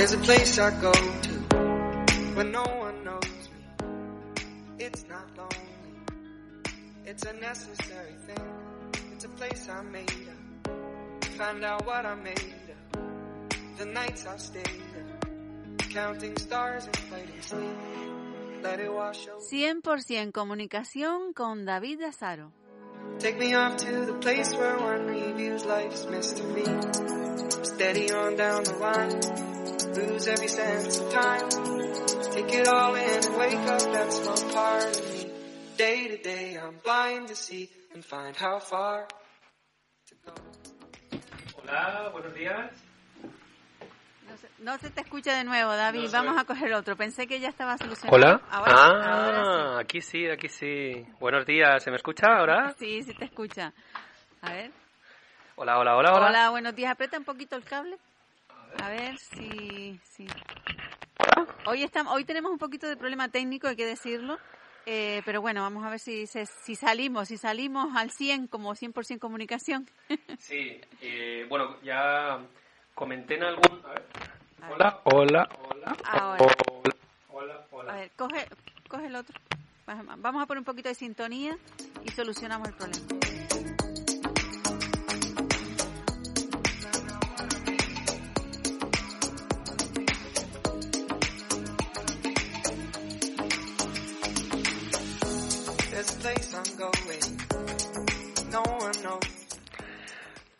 There's a place I go to when no one knows me. It's not lonely. It's a necessary thing. It's a place I made up. Find out what I made up. The nights I've stayed up. Counting stars and fighting sleep. Let it wash over. 100% comunicación con David Azaro. Take me off to the place where one reviews life's mystery. Steady on down the line, lose every sense of time. Take it all in and wake up that small part of me. Day to day, I'm blind to see and find how far to go. Hola, buenos días. No se, te escucha de nuevo, David. Vamos a coger otro. Pensé que ya estaba solucionado. Hola. Ahora, ah, ahora aquí sí, aquí sí. Buenos días, ¿se me escucha ahora? sí. Sí, te escucha. A ver. Hola, hola, hola, hola. Hola, buenos días. Aprieta un poquito el cable. A ver si... si. Hoy, estamos, hoy tenemos un poquito de problema técnico, hay que decirlo. Eh, pero bueno, vamos a ver si, se- si salimos, si salimos al 100 como 100% comunicación. Sí, eh, bueno, ya comenté en algún... a ver. Hola, hola, hola. Ahora. Hola, hola, A ver, coge, coge el otro. Vamos a poner un poquito de sintonía y solucionamos el problema. There's a place I'm going.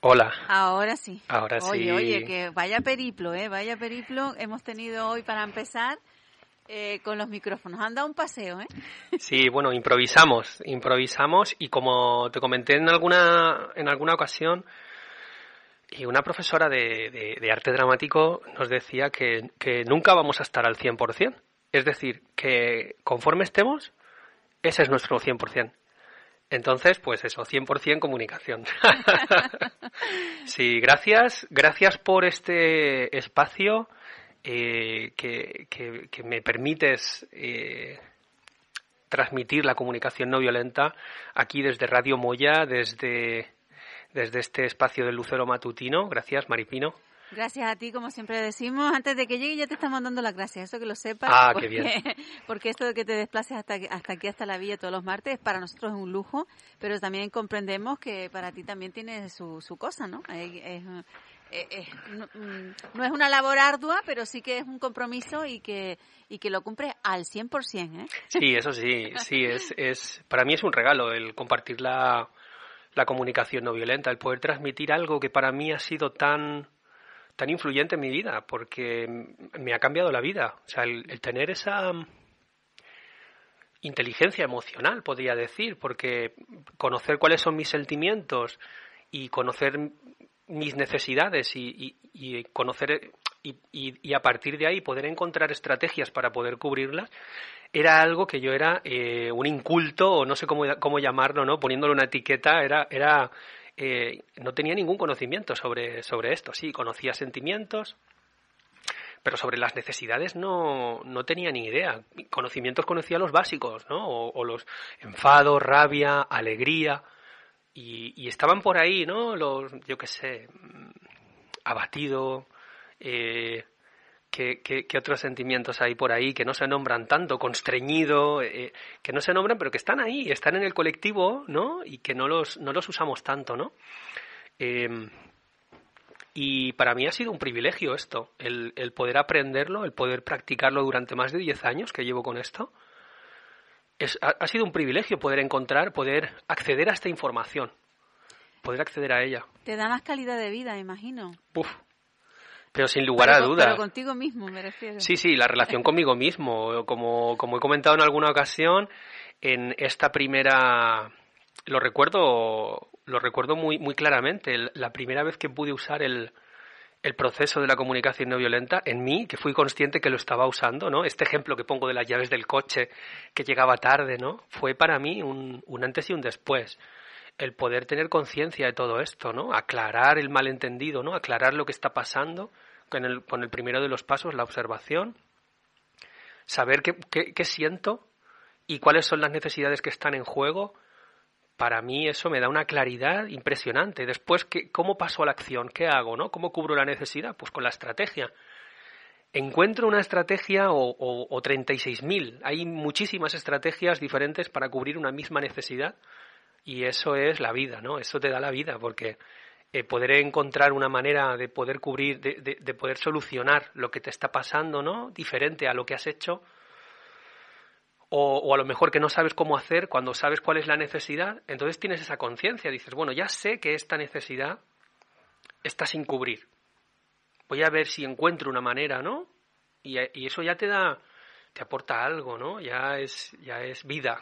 Hola. Ahora sí. Ahora sí. Oye, oye, que vaya periplo, ¿eh? Vaya periplo hemos tenido hoy para empezar eh, con los micrófonos. Han dado un paseo, ¿eh? Sí, bueno, improvisamos, improvisamos y como te comenté en alguna, en alguna ocasión, y una profesora de, de- de arte dramático nos decía que, que nunca vamos a estar al 100%. Es decir, que conforme estemos, ese es nuestro 100%. Entonces, pues eso, 100% comunicación. sí, gracias, gracias por este espacio eh, que, que- que me permites eh, transmitir la comunicación no violenta aquí desde Radio Moya, desde, desde este espacio del Lucero Matutino. Gracias, Maripino. Gracias a ti, como siempre decimos. Antes de que llegue ya te estamos dando las gracias, eso que lo sepas. Ah, porque, qué bien. Porque esto de que te desplaces hasta, aquí- hasta aquí, hasta la villa todos los martes, para nosotros es un lujo, pero también comprendemos que para ti también tiene su, su cosa, ¿no? Eh, es, no, mm, no es una labor ardua, pero sí que es un compromiso y que, y que lo cumples al 100%, ¿eh? Sí, eso sí, sí, es, es, para mí es un regalo el compartir la, la comunicación no violenta, el poder transmitir algo que para mí ha sido tan, tan influyente en mi vida, porque me ha cambiado la vida. O sea, el, tener esa inteligencia emocional, podría decir, porque conocer cuáles son mis sentimientos y conocer mis necesidades y, y- conocer y a partir de ahí poder encontrar estrategias para poder cubrirlas era algo que yo era eh, un inculto o no sé cómo, cómo llamarlo, ¿no? Poniéndole una etiqueta, era, era eh, no tenía ningún conocimiento sobre, sobre esto. Sí, conocía sentimientos, pero sobre las necesidades no, no tenía ni idea. Conocimientos conocía los básicos, ¿no? O, los enfado, rabia, alegría, y, y estaban por ahí, ¿no? Los, yo qué sé, mm, abatido, eh, ¿qué, qué, qué otros sentimientos hay por ahí que no se nombran tanto? Constreñido, eh, que no se nombran, pero que están ahí, están en el colectivo, ¿no? Y que no los, no los usamos tanto, ¿no? Eh, y para mí ha sido un privilegio esto, el, el poder aprenderlo, el poder practicarlo durante más de 10 años que llevo con esto. Es, ha, ha sido un privilegio poder encontrar, poder acceder a esta información, poder acceder a ella. Te da más calidad de vida, imagino. Uf. Pero sin lugar pero, a dudas. Pero contigo mismo, me refiero. Sí, sí, la relación conmigo mismo. Como, como he comentado en alguna ocasión, en esta primera. Lo recuerdo, lo recuerdo muy, muy claramente. La primera vez que pude usar el, el proceso de la comunicación no violenta en mí, que fui consciente que lo estaba usando, ¿no? Este ejemplo que pongo de las llaves del coche que llegaba tarde, ¿no? Fue para mí un, un antes y un después. El poder tener conciencia de todo esto, ¿no? Aclarar el malentendido, ¿no? Aclarar lo que está pasando con el, con el primero de los pasos, la observación. Saber qué, siento y cuáles son las necesidades que están en juego. Para mí eso me da una claridad impresionante. Después, ¿qué, ¿cómo paso a la acción? ¿Qué hago? ¿no? ¿Cómo cubro la necesidad? Pues con la estrategia. encuentro una estrategia o, o, o 36.000. Hay muchísimas estrategias diferentes para cubrir una misma necesidad y eso es la vida, ¿no? Eso te da la vida porque eh, poder encontrar una manera de poder cubrir, de, de, poder solucionar lo que te está pasando, ¿no? Diferente a lo que has hecho. O, o, a lo mejor que no sabes cómo hacer cuando sabes cuál es la necesidad, entonces tienes esa conciencia, dices, bueno, ya sé que esta necesidad está sin cubrir, voy a ver si encuentro una manera, ¿no? Y, y eso ya te da, te aporta algo, ¿no? Ya es, ya es vida.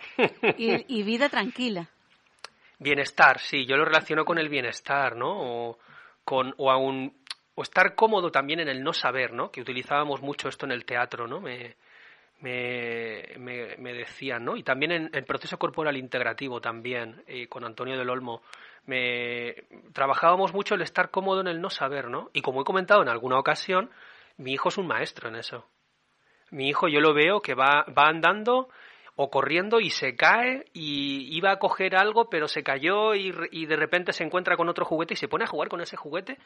Y, y, vida tranquila. Bienestar, sí, yo lo relaciono con el bienestar, ¿no? O, con, o aún, o estar cómodo también en el no saber, ¿no? Que utilizábamos mucho esto en el teatro, ¿no? Me, me, me, me decían, ¿no? Y también en el proceso corporal integrativo también, eh, con Antonio del Olmo, me trabajábamos mucho el estar cómodo en el no saber, ¿no? Y como he comentado en alguna ocasión, mi hijo es un maestro en eso. Mi hijo yo lo veo que va, va andando o corriendo y se cae y iba a coger algo pero se cayó y, y de repente se encuentra con otro juguete y se pone a jugar con ese juguete.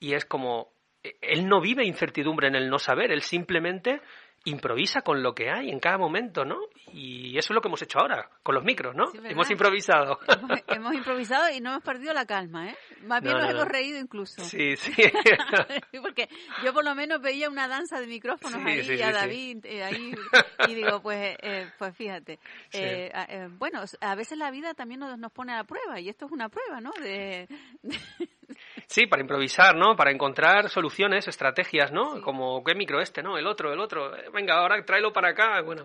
Y es como él no vive incertidumbre en el no saber, él simplemente improvisa con lo que hay en cada momento, ¿no? Y eso es lo que hemos hecho ahora, con los micros, ¿no? Sí, hemos improvisado. Hemos, hemos, improvisado y no hemos perdido la calma, ¿eh? Más bien No, nos no, hemos no. reído incluso. Sí, sí. Porque yo por lo menos veía una danza de micrófonos Sí, ahí sí, a. David eh, ahí y digo pues eh, pues fíjate eh, eh, bueno a veces la vida también nos, nos pone a la prueba y esto es una prueba no de, Sí, para improvisar, ¿no? Para encontrar soluciones, estrategias, ¿no? Sí. Como, ¿qué micro este, no? El otro, el otro. Venga, ahora tráelo para acá. Bueno,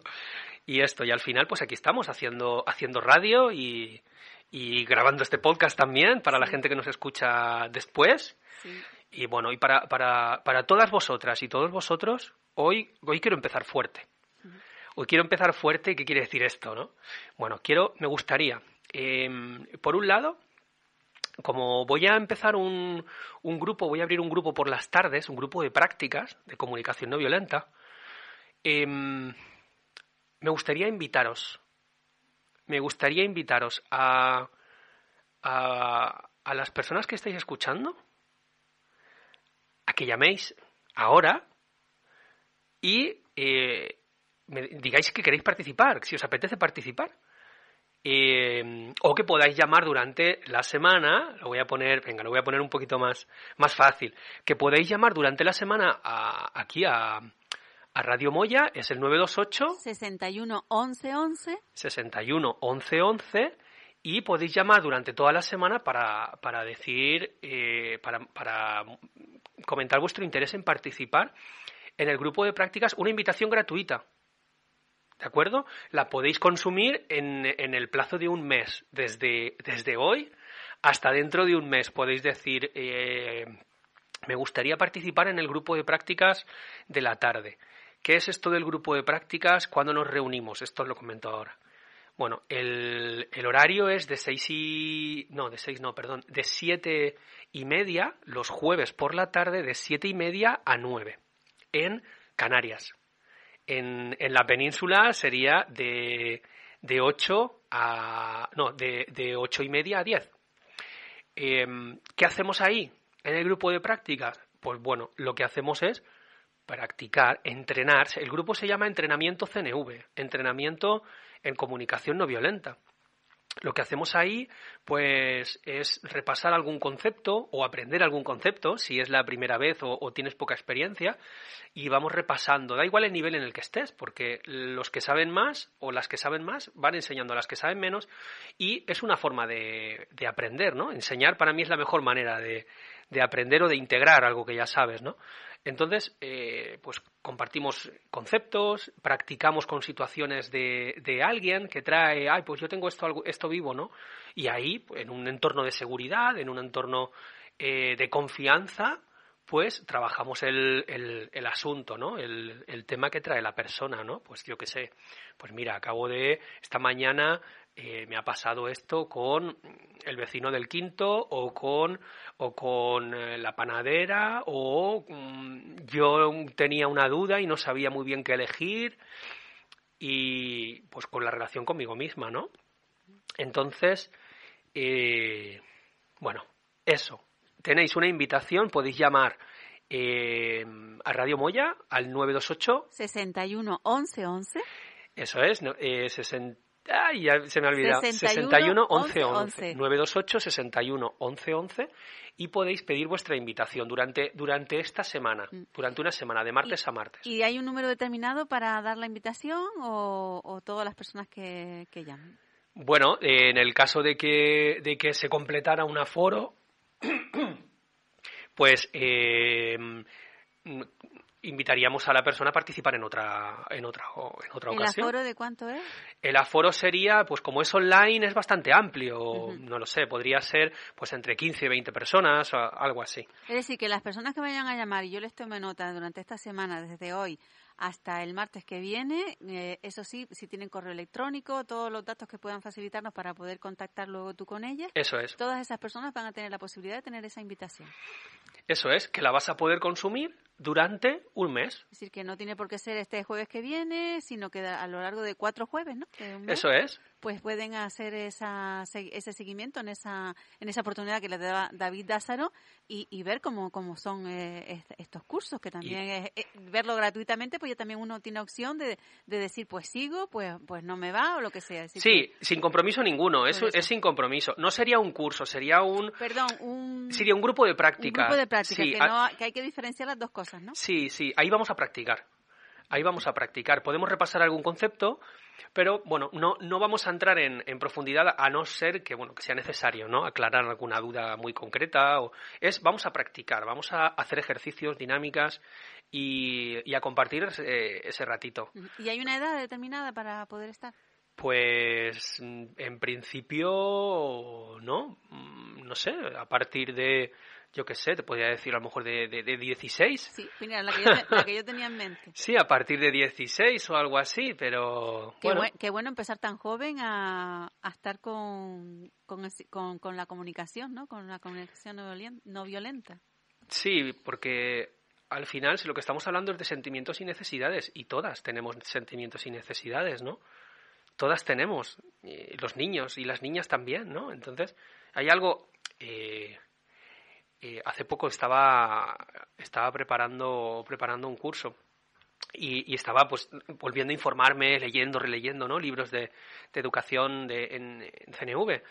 y esto. Y al final, pues aquí estamos haciendo, haciendo radio y, y grabando este podcast también para la gente que nos escucha después. sí, Y bueno, y para, para, para todas vosotras y todos vosotros, hoy, hoy quiero empezar fuerte. Hoy quiero empezar fuerte, ¿y qué quiere decir esto, no? Bueno, quiero, me gustaría, em, por un lado, como voy a empezar un, un grupo, voy a abrir un grupo por las tardes, un grupo de prácticas de comunicación no violenta, em, me gustaría invitaros, me gustaría invitaros a, a, a las personas que estáis escuchando, a que llaméis ahora y eh, me digáis que queréis participar, si os apetece participar. Eh, o que podáis llamar durante la semana, lo voy a poner, venga, lo voy a poner un poquito más, más fácil, que podéis llamar durante la semana a- aquí a, a Radio Moya, es el 928 61 11 11 61 11 11 y podéis llamar durante toda la semana para, para decir, eh, para, para comentar vuestro interés en participar en el grupo de prácticas, una invitación gratuita. ¿De acuerdo? La podéis consumir en, en el plazo de un mes, desde, desde hoy hasta dentro de un mes. Podéis decir, eh, me gustaría participar en el grupo de prácticas de la tarde. ¿Qué es esto del grupo de prácticas? ¿Cuándo nos reunimos? Esto os lo comento ahora. Bueno, el, horario es de seis y... No, de seis no, perdón. De siete y media, los jueves por la tarde, de siete y media a nueve, en Canarias. En, la península sería de, de 8 a... No, de, de ocho y media a 10. Em, ¿Qué hacemos ahí, en el grupo de prácticas? Pues bueno, lo que hacemos es practicar, entrenar. El grupo se llama Entrenamiento CNV, Entrenamiento en Comunicación No Violenta. Lo que hacemos ahí, pues, es repasar algún concepto o aprender algún concepto, si es la primera vez o, o, tienes poca experiencia, y vamos repasando. Da igual el nivel en el que estés, porque los que saben más o las que saben más van enseñando a las que saben menos, y es una forma de, de aprender, ¿no? Enseñar para mí es la mejor manera de, de aprender o de integrar algo que ya sabes, ¿no? Entonces, eh, pues compartimos conceptos, practicamos con situaciones de, de, alguien que trae, ay, pues yo tengo esto, esto vivo, ¿no? Y ahí, en un entorno de seguridad, en un entorno eh, de confianza, pues trabajamos el, el, asunto, ¿no? El, el, tema que trae la persona, ¿no? Pues yo qué sé, pues mira, acabo de, esta mañana eh, me ha pasado esto con el vecino del quinto o con, o con eh, la panadera o um, yo tenía una duda y no sabía muy bien qué elegir y pues con la relación conmigo misma, ¿no? Entonces, eh, bueno, eso. Tenéis una invitación, podéis llamar eh, a Radio Moya al 928 61 11 11. Eso es, eh, 60 Ay, ya se me ha olvidado. 61 61 11 11. 11. 928 61 11 11 y podéis pedir vuestra invitación durante, durante esta semana, durante una semana, de martes a martes. Mm. ¿Y hay un número determinado para dar la invitación o, o todas las personas que, que llamen? Bueno, eh, en el caso de que, de que se completara un aforo, pues eh, mm, invitaríamos a la persona a participar en otra, en otra, en otra ¿El ocasión. aforo de cuánto es? El aforo sería, pues como es online, es bastante amplio. No lo sé, podría ser pues entre 15 y 20 personas, o algo así. Es decir, que las personas que vayan a llamar, y yo les tomo nota durante esta semana, desde hoy hasta el martes que viene, eh, eso sí, si tienen correo electrónico, todos los datos que puedan facilitarnos para poder contactar luego tú con ellas, Eso es. todas esas personas van a tener la posibilidad de tener esa invitación. Eso es, que la vas a poder consumir durante un mes. Es decir, que no tiene por qué ser este jueves que viene, sino que a lo largo de cuatro jueves, ¿no? Un mes, Eso es. Pues pueden hacer esa, se- ese seguimiento en esa, en esa oportunidad que les da David Dázaro y, y ver cómo, cómo son eh, est- estos cursos, que también es, eh, verlo gratuitamente, pues ya también uno tiene opción de, de decir, pues sigo, pues, pues no me va o lo que sea. Decir, Sí, sin compromiso ninguno, eso, eso. es sin compromiso. No sería un curso, sería un, perdón, un, sería un grupo de un práctica. grupo de práctica, Sí, que, no, que hay que diferenciar las dos cosas, ¿no? Sí, sí, ahí vamos a practicar. Ahí vamos a practicar. Podemos repasar algún concepto, pero bueno, no, no vamos a entrar en, en profundidad a no ser que bueno que sea necesario, ¿no? Aclarar alguna duda muy concreta. O, es vamos a practicar, vamos a hacer ejercicios, dinámicas y, y a compartir ese, ese ratito. ¿Y hay una edad determinada para poder estar? Pues en principio no, Mm, no sé, a partir de, yo qué sé, te podría decir a lo mejor de, de, de 16. Sí, mira, la que, yo, te- la que yo tenía en mente. Sí, a partir de 16 o algo así, pero Qué, bueno, buen- qué bueno empezar tan joven a, a estar con, con, con- con la comunicación, ¿no? Con la comunicación no violenta. sí, porque al final si lo que estamos hablando es de sentimientos y necesidades y todas tenemos sentimientos y necesidades, ¿no? Todas tenemos, eh, los niños y las niñas también, ¿no? Entonces hay algo. eh, eh, hace poco estaba estaba preparando preparando un curso y, estaba pues volviendo a informarme, leyendo, releyendo, ¿no? Libros de, de educación de, en, CNV.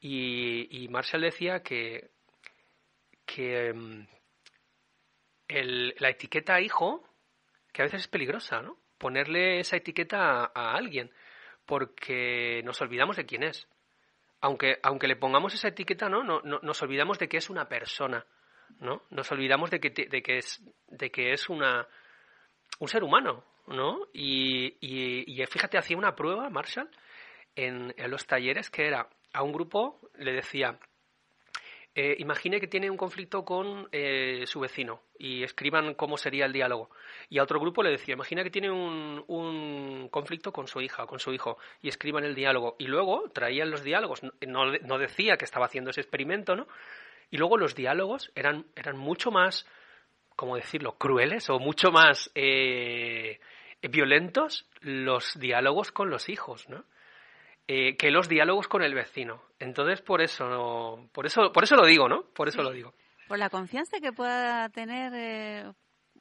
Y, Marshall decía que, que mm, el- la etiqueta hijo, que a veces es peligrosa, ¿no? Ponerle esa etiqueta a alguien, porque nos olvidamos de quién es. Aunque, aunque le pongamos esa etiqueta, ¿no? No, no- nos olvidamos de que es una persona, ¿no? Nos olvidamos de que, de que es, de que es una, un ser humano, ¿no? Y, y- y fíjate, hacía una prueba, Marshall, en, en los talleres que era a un grupo le decía, eh, imagine que tiene un conflicto con eh, su vecino y escriban cómo sería el diálogo. Y a otro grupo le decía, imagina que tiene un, un conflicto con su hija o con su hijo y escriban el diálogo. Y luego traían los diálogos, no, no decía que estaba haciendo ese experimento, ¿no? Y luego los diálogos eran, eran mucho más, ¿cómo decirlo?, crueles o mucho más eh, violentos los diálogos con los hijos, ¿no? Eh, que los diálogos con el vecino. Entonces, por eso, por eso, por eso lo digo, ¿no? Por eso Sí. lo digo. Por la confianza que pueda tener eh,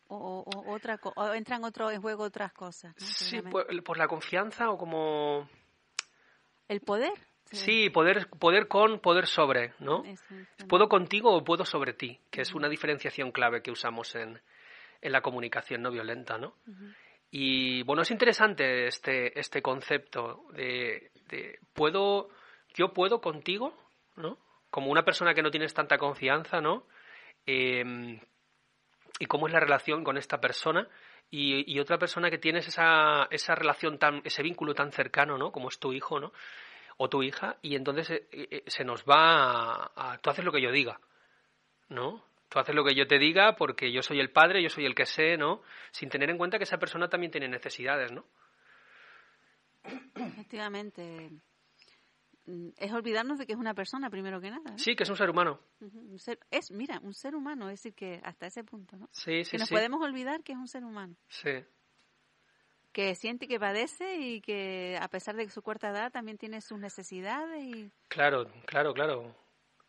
o, o- otra o entran otro en juego otras cosas. ¿no? Sí, por, por la confianza o como... El poder. Sí, poder, poder con, poder sobre, ¿no? Puedo contigo o puedo sobre ti, que es una diferenciación clave que usamos en, en la comunicación no violenta, ¿no? Y bueno, es interesante este, este concepto de, de puedo, yo puedo contigo, ¿no? Como una persona que no tienes tanta confianza, ¿no? Em, y cómo es la relación con esta persona y, y otra persona que tienes esa, esa relación tan, ese vínculo tan cercano, ¿no? Como es tu hijo, ¿no? O tu hija, y entonces eh, eh, se nos va a, a- tú haces lo que yo diga, ¿no? Tú haces lo que yo te diga porque yo soy el padre, yo soy el que sé, ¿no? Sin tener en cuenta que esa persona también tiene necesidades, ¿no? Efectivamente. Mm, Es olvidarnos de que es una persona, primero que nada. ¿no? Sí, que es un ser humano. Ujú, un ser- es, mira, un ser humano, es decir, que hasta ese punto, ¿no? Sí, sí, que nos sí. podemos olvidar que es un ser humano, Sí, que siente y que padece y que a pesar de su corta edad también tiene sus necesidades y claro, claro, claro.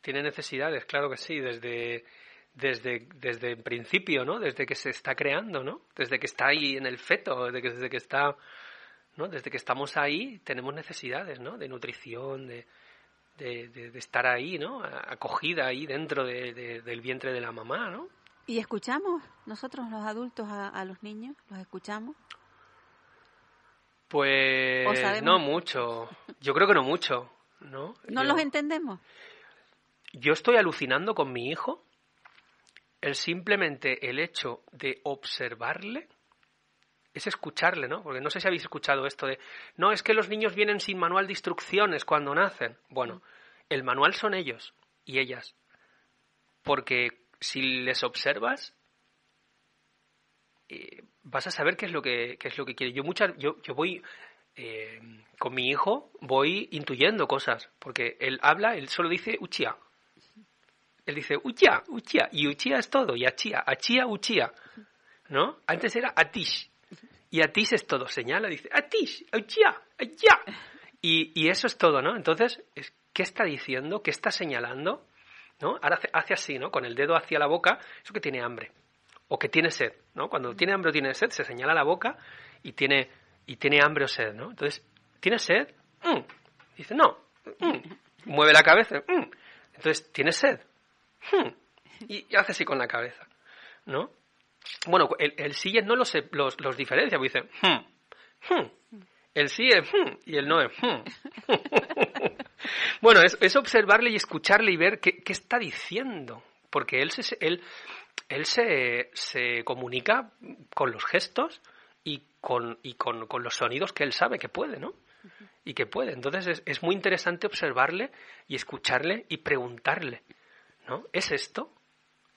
Tiene necesidades, claro que sí, desde, desde, desde el principio, ¿no? Desde que se está creando, ¿no? Desde que está ahí en el feto, desde que, desde que está, ¿no? Desde que estamos ahí tenemos necesidades, ¿no? De nutrición, de, de, de, estar ahí, ¿no? Acogida ahí dentro de, del vientre de la mamá, ¿no? ¿Y escuchamos nosotros los adultos a, a los niños? ¿Los escuchamos? Pues no mucho. Yo creo que no mucho, ¿no? ¿No los entendemos? Yo estoy alucinando con mi hijo. El simplemente el hecho de observarle es escucharle, ¿no? Porque no sé si habéis escuchado esto de, no, es que los niños vienen sin manual de instrucciones cuando nacen. Bueno, el manual son ellos y ellas. Porque si les observas, eh, vas a saber qué es lo que, qué es lo que quiere. Yo, muchas, yo, yo voy eh, con mi hijo, voy intuyendo cosas, porque él habla, él solo dice uchia. Él dice uchia, uchia, y uchia es todo, y achia, achia, uchia. ¿No? Antes era atish, y atish es todo, señala, dice atish, uchia, achia. Y, y eso es todo, ¿no? Entonces, ¿qué está diciendo? ¿Qué está señalando? ¿No? Ahora hace, hace así, ¿no? Con el dedo hacia la boca, eso que tiene hambre o que tiene sed, ¿no? Cuando tiene hambre o tiene sed, se señala la boca y tiene, y tiene hambre o sed, ¿no? Entonces, ¿tiene sed? Mm. Dice, no. Mm. Mueve la cabeza. Mm. Entonces, ¿tiene sed? Y, hace así con la cabeza, ¿no? Bueno, el, el sí no los, los, los diferencia, porque dice, el sí es y el no es. bueno, es, es, observarle y escucharle y ver qué, qué está diciendo, porque él, se, él él se, se comunica con los gestos y, con, y con, con, los sonidos que él sabe que puede, ¿no? Y que puede. Entonces es, es muy interesante observarle y escucharle y preguntarle, ¿no? ¿Es esto?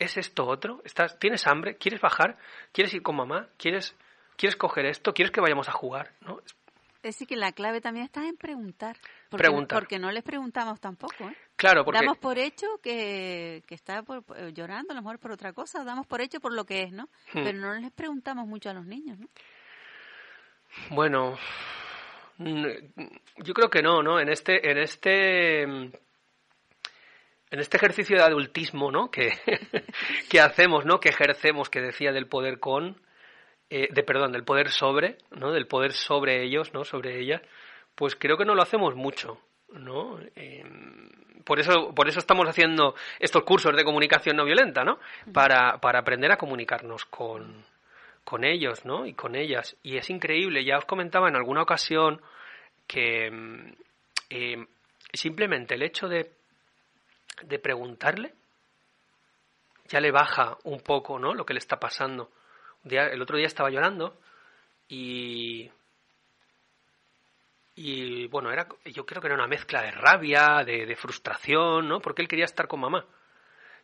¿Es esto otro? ¿Estás, ¿Tienes hambre? ¿Quieres bajar? ¿Quieres ir con mamá? ¿Quieres, ¿Quieres coger esto? ¿Quieres que vayamos a jugar? ¿no? Es decir, que la clave también está en preguntar. Porque, preguntar. Porque no les preguntamos tampoco. ¿eh? Claro, porque... Damos por hecho que, que está llorando, a lo mejor por otra cosa, damos por hecho por lo que es, ¿no? Hmm. Pero no les preguntamos mucho a los niños, ¿no? Bueno, yo creo que no, ¿no? En este, en este, en este ejercicio de adultismo, ¿no? Que, que hacemos, ¿no? Que ejercemos, que decía del poder con, eh, de perdón, del poder sobre, ¿no? Del poder sobre ellos, ¿no? Sobre ellas, pues creo que no lo hacemos mucho, ¿no? Em, por eso, por eso estamos haciendo estos cursos de comunicación no violenta, ¿no? Para, para aprender a comunicarnos con, con ellos, ¿no? Y con ellas. Y es increíble, ya os comentaba en alguna ocasión que em, em, simplemente el hecho de, de preguntarle ya le baja un poco, ¿no? Lo que le está pasando el otro día estaba llorando y y bueno, era, yo creo que era una mezcla de rabia, de, frustración, ¿no? Porque él quería estar con mamá.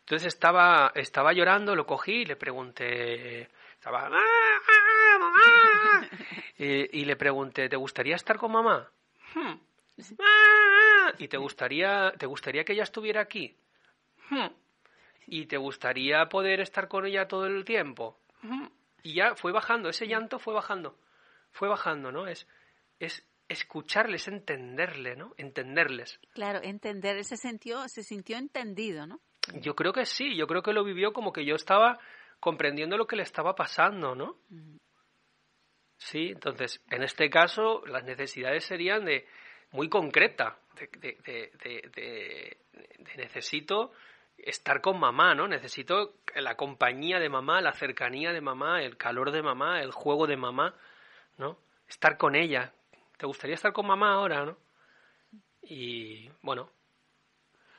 Entonces estaba, estaba llorando, lo cogí y le pregunté, estaba, ¡Ah, ah, mamá! y, le pregunté, ¿te gustaría estar con mamá? Hmm. ¡Ah, ¿Y te gustaría, te gustaría que ella estuviera aquí? Hmm. ¿Y te gustaría poder estar con ella todo el tiempo? Hmm. Y ya fue bajando, ese llanto fue bajando, fue bajando, ¿no? Es, es escucharles, entenderle, ¿no? Entenderles. Claro, entender, se sintió, se sintió entendido, ¿no? Yo creo que sí, yo creo que lo vivió como que yo estaba comprendiendo lo que le estaba pasando, ¿no? Sí, entonces, en este caso, las necesidades serían de muy concreta, de, de, de, de necesito estar con mamá, ¿no? Necesito la compañía de mamá, la cercanía de mamá, el calor de mamá, el juego de mamá, ¿no? Estar con ella. ¿Te gustaría estar con mamá ahora, no? Y bueno,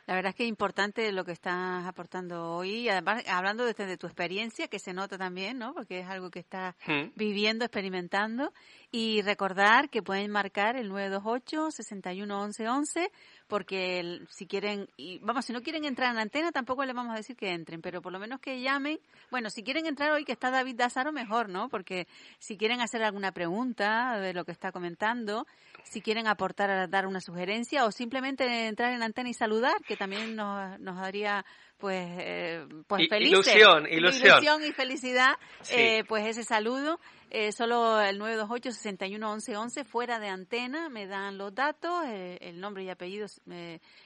la verdad es que es importante lo que estás aportando hoy, además hablando desde de tu experiencia, que se nota también, ¿no? Porque es algo que estás hmm. viviendo, experimentando, y recordar que pueden marcar el 928 61 11 11 porque si quieren, y vamos, si no quieren entrar en la antena, tampoco les vamos a decir que entren, pero por lo menos que llamen. Bueno, si quieren entrar hoy que está David Dazaro, mejor, ¿no? Porque si quieren hacer alguna pregunta de lo que está comentando, si quieren aportar, dar una sugerencia o simplemente entrar en antena y saludar, que también nos, nos daría pues, eh, pues Ilusión, ilusión. y felicidad, eh, pues ese saludo. Eh, solo el 928-611111, fuera de antena, me dan los datos, el nombre y apellidos,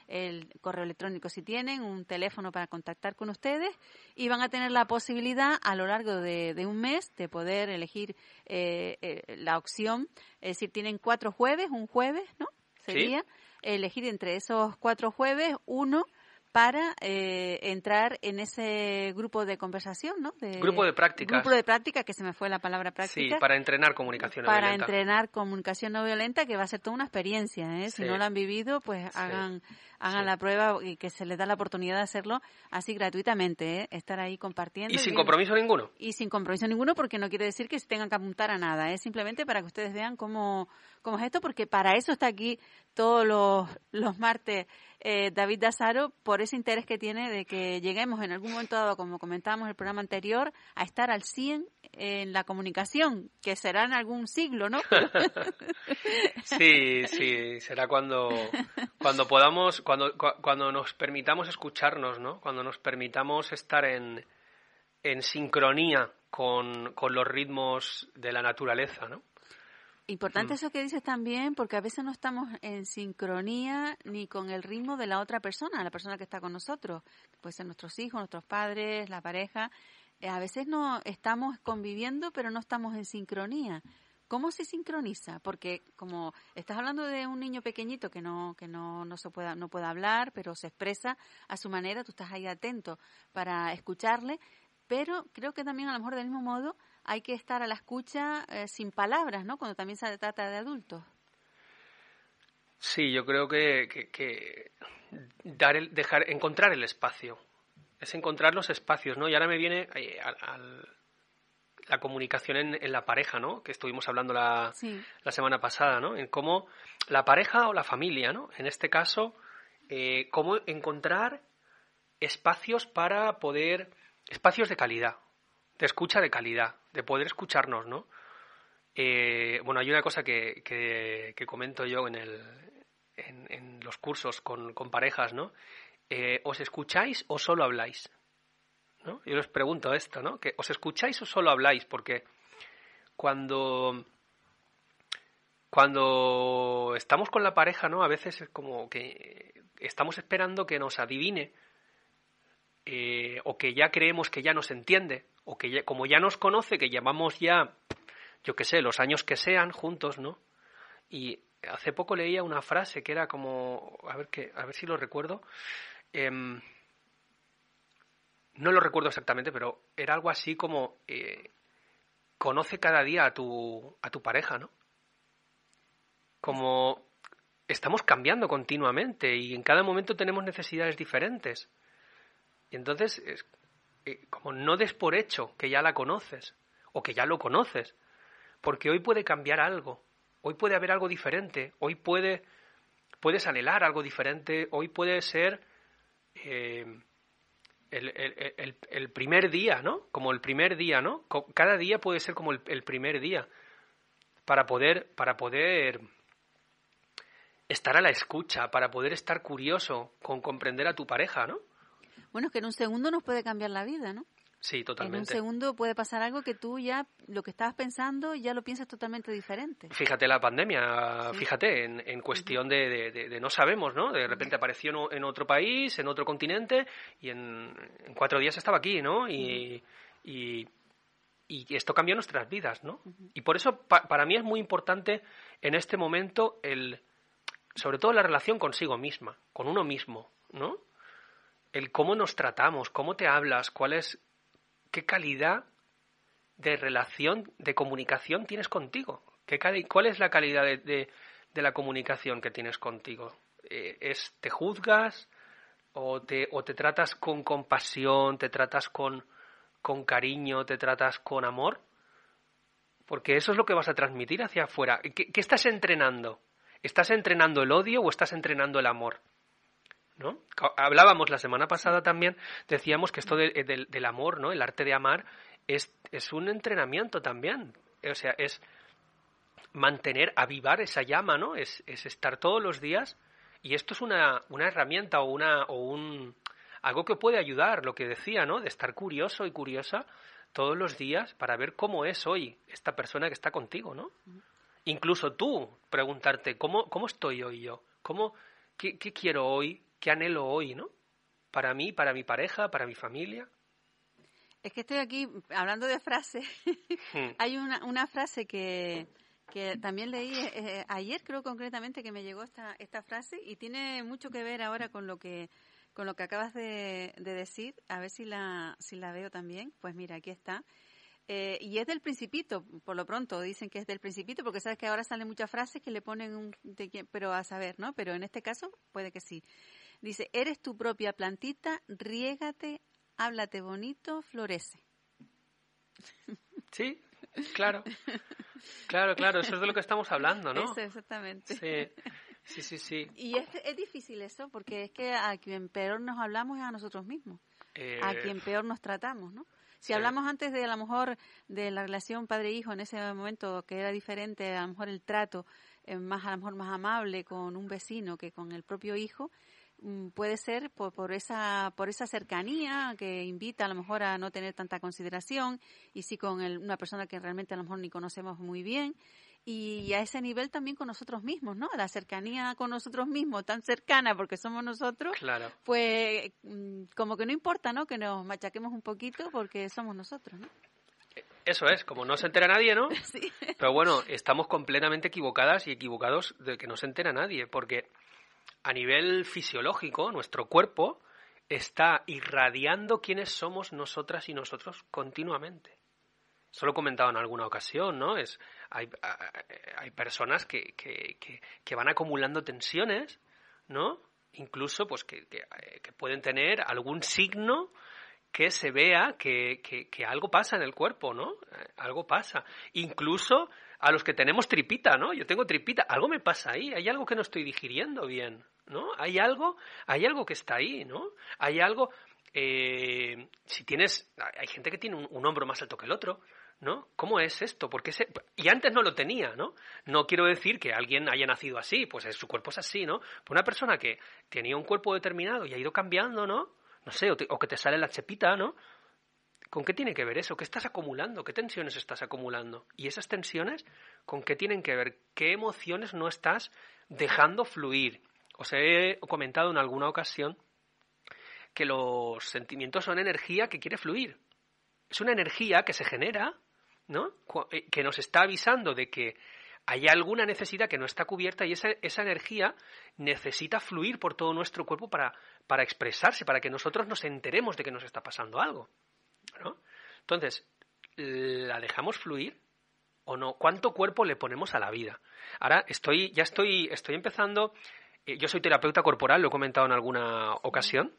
el correo electrónico si tienen, un teléfono para contactar con ustedes y van a tener la posibilidad a lo largo de, un mes de poder elegir la opción. Es decir, tienen cuatro jueves, un jueves, ¿no? Sería elegir entre esos cuatro jueves uno para eh, entrar en ese grupo de conversación, ¿no? De, grupo de práctica. Grupo de práctica, que se me fue la palabra práctica. Sí, para entrenar comunicación no violenta. Para entrenar comunicación no violenta, que va a ser toda una experiencia, ¿eh? Si no lo han vivido, pues hagan hagan la prueba y que se les da la oportunidad de hacerlo así gratuitamente, ¿eh? estar ahí compartiendo. ¿Y sin compromiso ninguno? Y sin compromiso ninguno porque no quiere decir que se tengan que apuntar a nada, es simplemente para que ustedes vean cómo, cómo es esto, porque para eso está aquí todos los, los martes eh, David Dazaro, por ese interés que tiene de que lleguemos en algún momento dado, como comentábamos en el programa anterior, a estar al 100 en la comunicación, que será en algún siglo, ¿no? sí, sí, será cuando, cuando podamos, cuando, cuando nos permitamos escucharnos, ¿no? Cuando nos permitamos estar en, en sincronía con, con los ritmos de la naturaleza, ¿no? Importante mm. eso que dices también, porque a veces no estamos en sincronía ni con el ritmo de la otra persona, la persona que está con nosotros. Puede ser nuestros hijos, nuestros padres, la pareja. Eh, a veces no estamos conviviendo, pero no estamos en sincronía. ¿Cómo se sincroniza? Porque como estás hablando de un niño pequeñito que no que no, no se pueda no puede hablar, pero se expresa a su manera, tú estás ahí atento para escucharle, pero creo que también a lo mejor del mismo modo hay que estar a la escucha eh, sin palabras, ¿no? Cuando también se trata de adultos. Sí, yo creo que, que, dar el, dejar, encontrar el espacio. Es encontrar los espacios, ¿no? Y ahora me viene eh, al, la comunicación en, la pareja, ¿no? Que estuvimos hablando la, la, semana pasada, ¿no? En cómo la pareja o la familia, ¿no? En este caso, eh, cómo encontrar espacios para poder, espacios de calidad, de escucha de calidad, de poder escucharnos, ¿no? Eh, bueno, hay una cosa que, que, comento yo en, el, en, los cursos con, con parejas, ¿no? Eh, ¿Os escucháis o solo habláis? ¿No? Yo les pregunto esto, ¿no? ¿Que ¿Os escucháis o solo habláis? Porque cuando, cuando estamos con la pareja, ¿no? A veces es como que estamos esperando que nos adivine eh, o que ya creemos que ya nos entiende o que ya, como ya nos conoce, que llevamos ya, yo qué sé, los años que sean juntos, ¿no? Y hace poco leía una frase que era como, a ver, que, a ver si lo recuerdo, em, no lo recuerdo exactamente, pero era algo así como, eh, conoce cada día a tu, a tu pareja, ¿no? Como estamos cambiando continuamente y en cada momento tenemos necesidades diferentes. Y entonces es, eh, como no des por hecho que ya la conoces o que ya lo conoces, porque hoy puede cambiar algo, hoy puede haber algo diferente, hoy puede puedes anhelar algo diferente, hoy puede ser eh, el, primer día, ¿no? Como el primer día, ¿no? Cada día puede ser como el, primer día para poder para poder estar a la escucha, para poder estar curioso con comprender a tu pareja, ¿no? Bueno, es que en un segundo nos puede cambiar la vida, ¿no? Sí, totalmente. En un segundo puede pasar algo que tú ya, lo que estabas pensando, ya lo piensas totalmente diferente. Fíjate la pandemia, fíjate, en, cuestión de, no sabemos, ¿no? De repente apareció en otro país, en otro continente, y en, cuatro días estaba aquí, ¿no? Y, y, esto cambió nuestras vidas, ¿no? Y por eso para mí es muy importante en este momento el, sobre todo la relación consigo misma, con uno mismo, ¿no? el cómo nos tratamos, cómo te hablas, cuál es, qué calidad de relación, de comunicación tienes contigo. ¿Qué ¿Cuál es la calidad de, la comunicación que tienes contigo? Eh, ¿Es, ¿Te juzgas o te, o te tratas con compasión, te tratas con, con cariño, te tratas con amor? Porque eso es lo que vas a transmitir hacia afuera. ¿Qué, ¿Qué, estás entrenando? ¿Estás entrenando el odio o estás entrenando el amor? ¿No? Hablábamos la semana pasada también, decíamos que esto eh, del, amor, ¿no? El arte de amar es, es un entrenamiento también. O sea, es mantener, avivar esa llama, ¿no? Es, es estar todos los días Y esto es una, una herramienta o, una, o un, algo que puede ayudar, lo que decía, ¿no? De estar curioso y curiosa todos los días para ver cómo es hoy esta persona que está contigo, ¿no? Incluso tú preguntarte, ¿cómo, cómo estoy hoy yo? ¿Cómo, qué, qué quiero hoy? ¿Qué anhelo hoy, no? Para mí, para mi pareja, para mi familia. Es que estoy aquí hablando de frases. Hmm. Hay una, una frase que, que también leí eh, eh, ayer, creo concretamente, que me llegó esta, esta frase y tiene mucho que ver ahora con lo que con lo que acabas de, de decir. A ver si la, si la veo también. Pues mira, aquí está. Eh, y es del Principito, por lo pronto dicen que es del Principito, porque sabes que ahora salen muchas frases que le ponen un, pero a saber, ¿no? Pero en este caso puede que sí. Dice, eres tu propia plantita, riégate, háblate bonito, florece. Sí, claro. Claro, claro, eso es de lo que estamos hablando, ¿no? Eso, exactamente. Sí, sí, sí, sí. Y es, es difícil eso, porque es que a quien peor nos hablamos es a nosotros mismos, Eh, a quien peor nos tratamos, ¿no? Si hablamos antes de a lo mejor de la relación padre-hijo en ese momento que era diferente, a lo mejor el trato eh, más a lo mejor más amable con un vecino que con el propio hijo, puede ser por, por esa por esa cercanía que invita a lo mejor a no tener tanta consideración y sí con el- una persona que realmente a lo mejor ni conocemos muy bien y a ese nivel también con nosotros mismos, ¿no? La cercanía con nosotros mismos, tan cercana porque somos nosotros, Claro. pues mm, como que no importa, ¿no? Que nos machaquemos un poquito porque somos nosotros, ¿no? Eso es, como no se entera nadie, ¿no? Sí. Pero bueno, estamos completamente equivocadas y equivocados de que no se entera nadie, porque a nivel fisiológico, nuestro cuerpo está irradiando quiénes somos nosotras y nosotros continuamente. Eso lo he comentado en alguna ocasión, ¿no? Es, hay, hay personas que, que, que, van acumulando tensiones, ¿no? Incluso, pues, que, eh, pueden tener algún signo que se vea que algo pasa en el cuerpo, ¿no? Eh, Algo pasa. Incluso a los que tenemos tripita, ¿no? Yo tengo tripita, algo me pasa ahí, hay algo que no estoy digiriendo bien, ¿no? Hay algo, hay algo que está ahí, ¿no? Hay algo, eh, si tienes, hay gente que tiene un, hombro más alto que el otro, ¿no? ¿Cómo es esto? Porque se, y antes no lo tenía, ¿no? No quiero decir que alguien haya nacido así, pues es- su cuerpo es así, ¿no? Una persona que tenía un cuerpo determinado y ha ido cambiando, ¿no? No sé, o, te- o que te sale la chepita, ¿no? ¿Con qué tiene que ver eso? ¿Qué estás acumulando? ¿Qué tensiones estás acumulando? Y esas tensiones, ¿con qué tienen que ver? ¿Qué emociones no estás dejando fluir? Os he comentado en alguna ocasión que los sentimientos son energía que quiere fluir. Es una energía que se genera, ¿no? Eh, Que nos está avisando de que hay alguna necesidad que no está cubierta y esa, esa energía necesita fluir por todo nuestro cuerpo para, para expresarse, para que nosotros nos enteremos de que nos está pasando algo. Entonces, ¿la dejamos fluir o no? ¿Cuánto cuerpo le ponemos a la vida? Ahora estoy, ya estoy, estoy empezando. eh, yo soy terapeuta corporal, lo he comentado en alguna ocasión,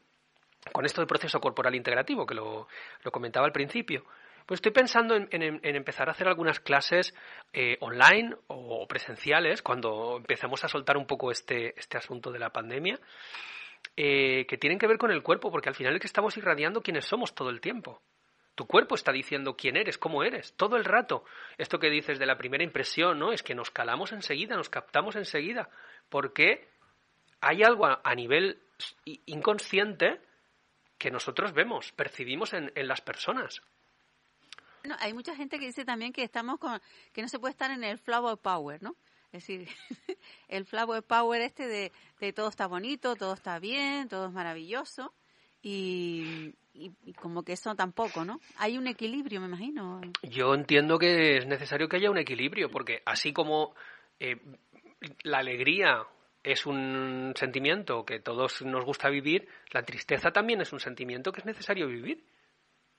con esto del proceso corporal integrativo, que lo, lo comentaba al principio. Pues estoy pensando en, en- en empezar a hacer algunas clases eh, online o presenciales cuando empecemos a soltar un poco este, este asunto de la pandemia, eh, que tienen que ver con el cuerpo, porque al final es que estamos irradiando quienes somos todo el tiempo. Tu cuerpo está diciendo quién eres, cómo eres, todo el rato. Esto que dices de la primera impresión, ¿no? Es que nos calamos enseguida, nos captamos enseguida, porque hay algo a, nivel inconsciente que nosotros vemos, percibimos en, en las personas. No, hay mucha gente que dice también que estamos con que no se puede estar en el flower power, ¿no? Es decir, el flower power este de, de todo está bonito, todo está bien, todo es maravilloso y, y- como que eso tampoco, ¿no? Hay un equilibrio, me imagino. Yo entiendo que es necesario que haya un equilibrio, porque así como eh, la alegría es un sentimiento que todos nos gusta vivir, la tristeza también es un sentimiento que es necesario vivir.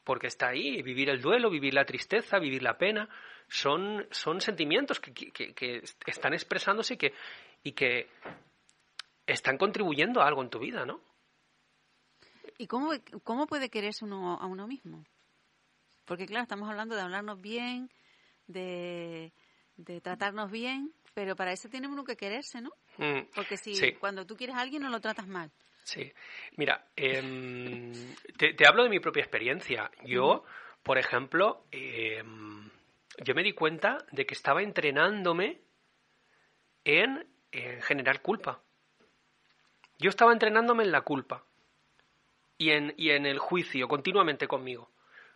Porque está ahí, vivir el duelo, vivir la tristeza, vivir la pena, son, son sentimientos que, que- que están expresándose y que, y que están contribuyendo a algo en tu vida, ¿no? ¿Y cómo, cómo puede quererse uno a uno mismo? Porque claro, estamos hablando de hablarnos bien, de, de tratarnos bien, pero para eso tiene uno que quererse, ¿no? Mm, Porque si Sí. cuando tú quieres a alguien no lo tratas mal. Sí, mira, em, te, te hablo de mi propia experiencia. Yo, por ejemplo, em, yo me di cuenta de que estaba entrenándome en, en generar culpa. Yo estaba entrenándome en la culpa y en, y en el juicio continuamente conmigo,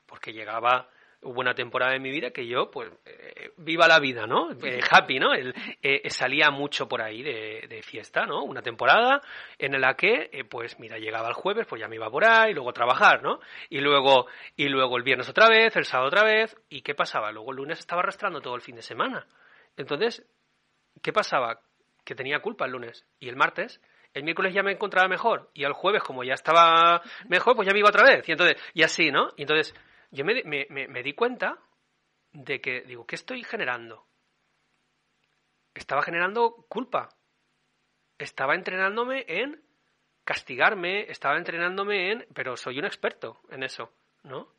porque llegaba hubo una temporada de mi vida que yo, pues, eh, viva la vida, ¿no? Eh, happy, ¿no? El, eh, salía mucho por ahí de, de, fiesta, ¿no? Una temporada en la que, pues, mira, llegaba el jueves, pues ya me iba por ahí, luego trabajar, ¿no? Y luego, y luego el viernes otra vez, el sábado otra vez, ¿y qué pasaba? Luego el lunes estaba arrastrando todo el fin de semana. Entonces, ¿qué pasaba? Que tenía culpa el lunes. Y el martes, el miércoles ya me encontraba mejor. Y el jueves, como ya estaba mejor, pues ya me iba otra vez. Y entonces, y así, ¿no? Y entonces, yo me, me, me, di cuenta de que, digo, ¿qué estoy generando? Estaba generando culpa. Estaba entrenándome en castigarme, estaba entrenándome en, pero soy un experto en eso, ¿no?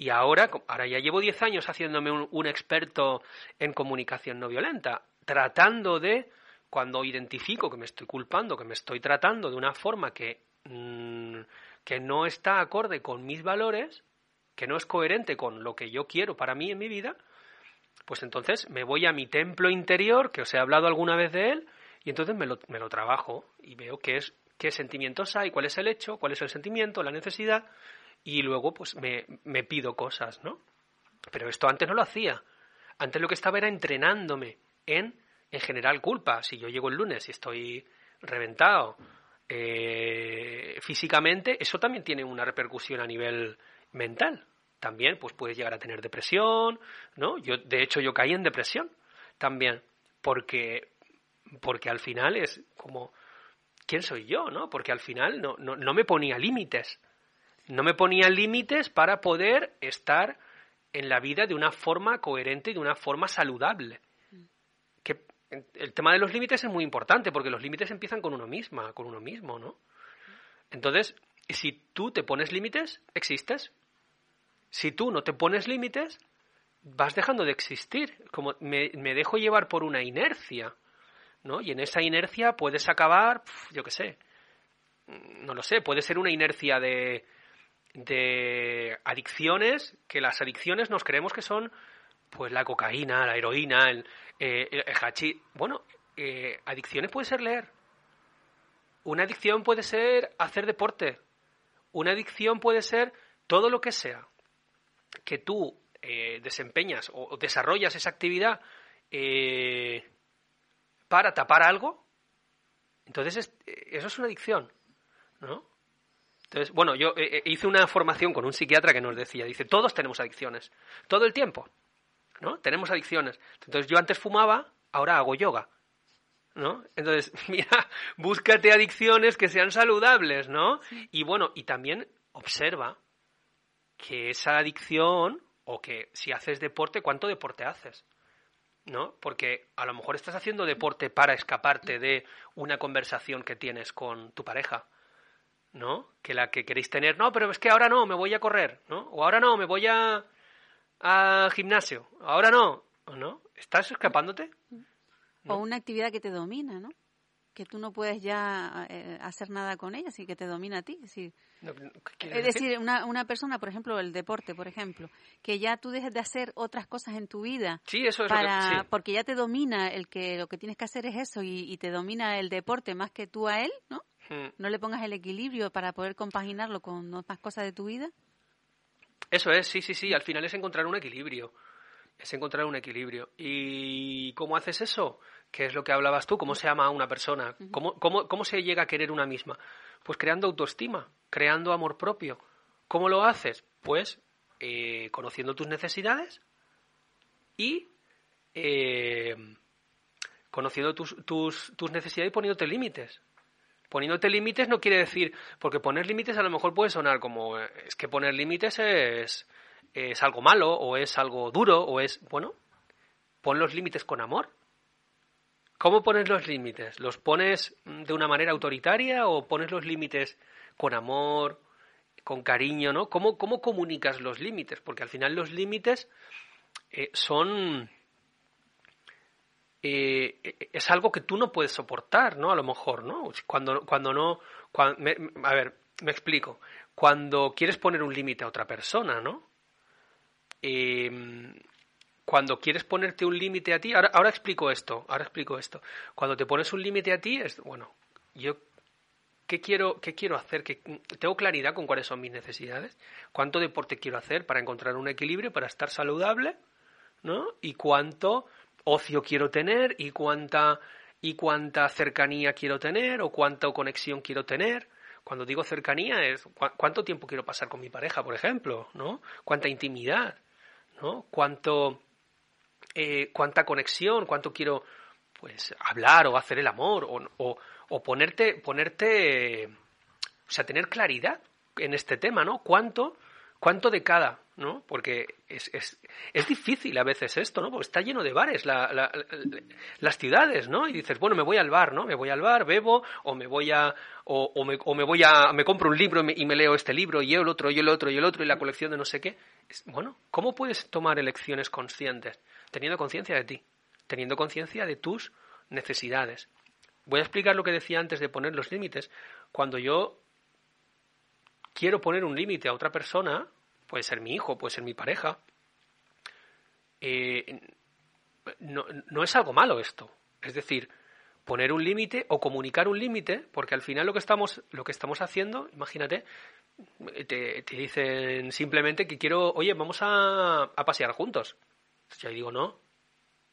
Y ahora, ahora ya llevo 10 años haciéndome un, experto en comunicación no violenta, tratando de, cuando identifico que me estoy culpando, que me estoy tratando de una forma que, mm, que no está acorde con mis valores, que no es coherente con lo que yo quiero para mí en mi vida, pues entonces me voy a mi templo interior, que os he hablado alguna vez de él, y entonces me lo, me lo trabajo y veo qué, es, qué sentimientos hay, cuál es el hecho, cuál es el sentimiento, la necesidad, y luego pues me, me pido cosas, ¿no? Pero esto antes no lo hacía. Antes lo que estaba era entrenándome en, en general, culpa. Si yo llego el lunes y estoy reventado eh, físicamente, eso también tiene una repercusión a nivel mental. También pues puedes llegar a tener depresión, ¿no? Yo de hecho yo caí en depresión también porque porque al final es como quién soy yo, ¿no? Porque al final no, no, no me ponía límites. No me ponía límites para poder estar en la vida de una forma coherente y de una forma saludable. Que el tema de los límites es muy importante porque los límites empiezan con uno misma, con uno mismo, ¿no? Entonces, si tú te pones límites, existes. Si tú no te pones límites, vas dejando de existir. Como me, dejo llevar por una inercia, ¿no? Y en esa inercia puedes acabar, yo qué sé, no lo sé, puede ser una inercia de, de adicciones, que las adicciones nos creemos que son pues la cocaína, la heroína, el, eh, el, Bueno, eh, adicciones puede ser leer. Una adicción puede ser hacer deporte. Una adicción puede ser todo lo que sea que tú eh, desempeñas o, desarrollas esa actividad eh, para tapar algo, entonces eh, eso es una adicción, ¿no? Entonces, bueno, yo hice una formación con un psiquiatra que nos decía, dice, todos tenemos adicciones, todo el tiempo, ¿no? Tenemos adicciones. Entonces yo antes fumaba, ahora hago yoga, ¿no? Entonces, mira, búscate adicciones que sean saludables, ¿no? Y bueno, y también observa que esa adicción o que si haces deporte, ¿cuánto deporte haces? ¿No? Porque a lo mejor estás haciendo deporte para escaparte de una conversación que tienes con tu pareja, ¿no? Que la que queréis tener, no, pero es que ahora no, me voy a correr, ¿no? O ahora no, me voy a al gimnasio, ahora no, ¿no? ¿Estás escapándote? O una actividad que te domina, ¿no? que tú no puedes ya eh, hacer nada con ella, así que te domina a ti. Es decir, una, una persona, por ejemplo, el deporte, por ejemplo, que ya tú dejes de hacer otras cosas en tu vida. Sí, eso es para, Porque ya te domina el que lo que tienes que hacer es eso y, te domina el deporte más que tú a él, ¿no? Hmm. No le pongas el equilibrio para poder compaginarlo con otras cosas de tu vida. Eso es, sí, sí, sí. Al final es encontrar un equilibrio. Es encontrar un equilibrio. ¿Y cómo haces eso? ¿Qué es lo que hablabas tú, cómo se ama a una persona, ¿Cómo, cómo, cómo se llega a querer una misma. Pues creando autoestima, creando amor propio. ¿Cómo lo haces? Pues eh, conociendo tus necesidades y eh, conociendo tus, tus, tus necesidades y poniéndote límites. Poniéndote límites no quiere decir, porque poner límites a lo mejor puede sonar como, eh, es que poner límites es, es algo malo o es algo duro o es, bueno, pon los límites con amor. ¿Cómo pones los límites? ¿Los pones de una manera autoritaria o pones los límites con amor, con cariño, ¿no? ¿Cómo, cómo comunicas los límites? Porque al final los límites eh, son... Eh, es algo que tú no puedes soportar, ¿no? A lo mejor, ¿no? Cuando, cuando no... a ver, me explico. Cuando quieres poner un límite a otra persona, ¿no? Eh, cuando quieres ponerte un límite a ti, ahora, ahora explico esto, ahora explico esto. Cuando te pones un límite a ti, es, bueno, yo ¿qué quiero, qué quiero hacer? ¿Qué, ¿Tengo claridad con cuáles son mis necesidades? ¿Cuánto deporte quiero hacer para encontrar un equilibrio, para estar saludable? ¿no? Y cuánto ocio quiero tener y cuánta y cuánta cercanía quiero tener o cuánta conexión quiero tener. Cuando digo cercanía es cuánto tiempo quiero pasar con mi pareja, por ejemplo, ¿no? Cuánta intimidad, ¿no? Cuánto eh, cuánta conexión, cuánto quiero pues hablar o hacer el amor o, o, o ponerte ponerte o sea, tener claridad en este tema, ¿no? Cuánto cuánto de cada ¿no? Porque es, es, es, difícil a veces esto, ¿no? Porque está lleno de bares las ciudades, ¿no? Y dices, bueno, me voy al bar, ¿no? Me voy al bar, bebo, o me voy a, o, o, me, o me, voy a, me compro un libro y me, leo este libro, y el otro, y el otro, y el otro, y la colección de no sé qué. bueno, ¿cómo puedes tomar elecciones conscientes? Teniendo conciencia de ti, teniendo conciencia de tus necesidades. Voy a explicar lo que decía antes de poner los límites. Cuando yo quiero poner un límite a otra persona, puede ser mi hijo, puede ser mi pareja. Eh, no, no es algo malo esto. Es decir, poner un límite o comunicar un límite, porque al final lo que estamos, lo que estamos haciendo, imagínate, te, te dicen simplemente que quiero, oye, vamos a, a pasear juntos. Yo digo, no.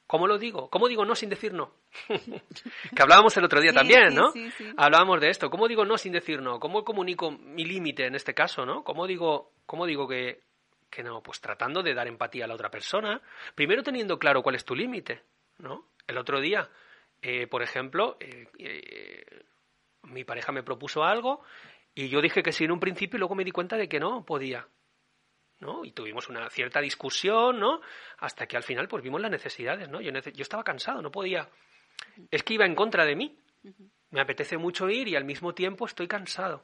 ¿Cómo lo digo? ¿Cómo digo no sin decir no? que hablábamos el otro día también, ¿no? hablábamos de esto. ¿Cómo digo no sin decir no? ¿Cómo comunico mi límite en este caso, ¿no? ¿Cómo digo ¿Cómo digo que, que no? Pues tratando de dar empatía a la otra persona. Primero teniendo claro cuál es tu límite, ¿no? El otro día, eh, por ejemplo, eh, eh, mi pareja me propuso algo y yo dije que sí en un principio y luego me di cuenta de que no podía. ¿No? Y tuvimos una cierta discusión, ¿no? Hasta que al final pues vimos las necesidades, ¿no? Yo, yo estaba cansado, no podía. Es que iba en contra de mí. Me apetece mucho ir y al mismo tiempo estoy cansado.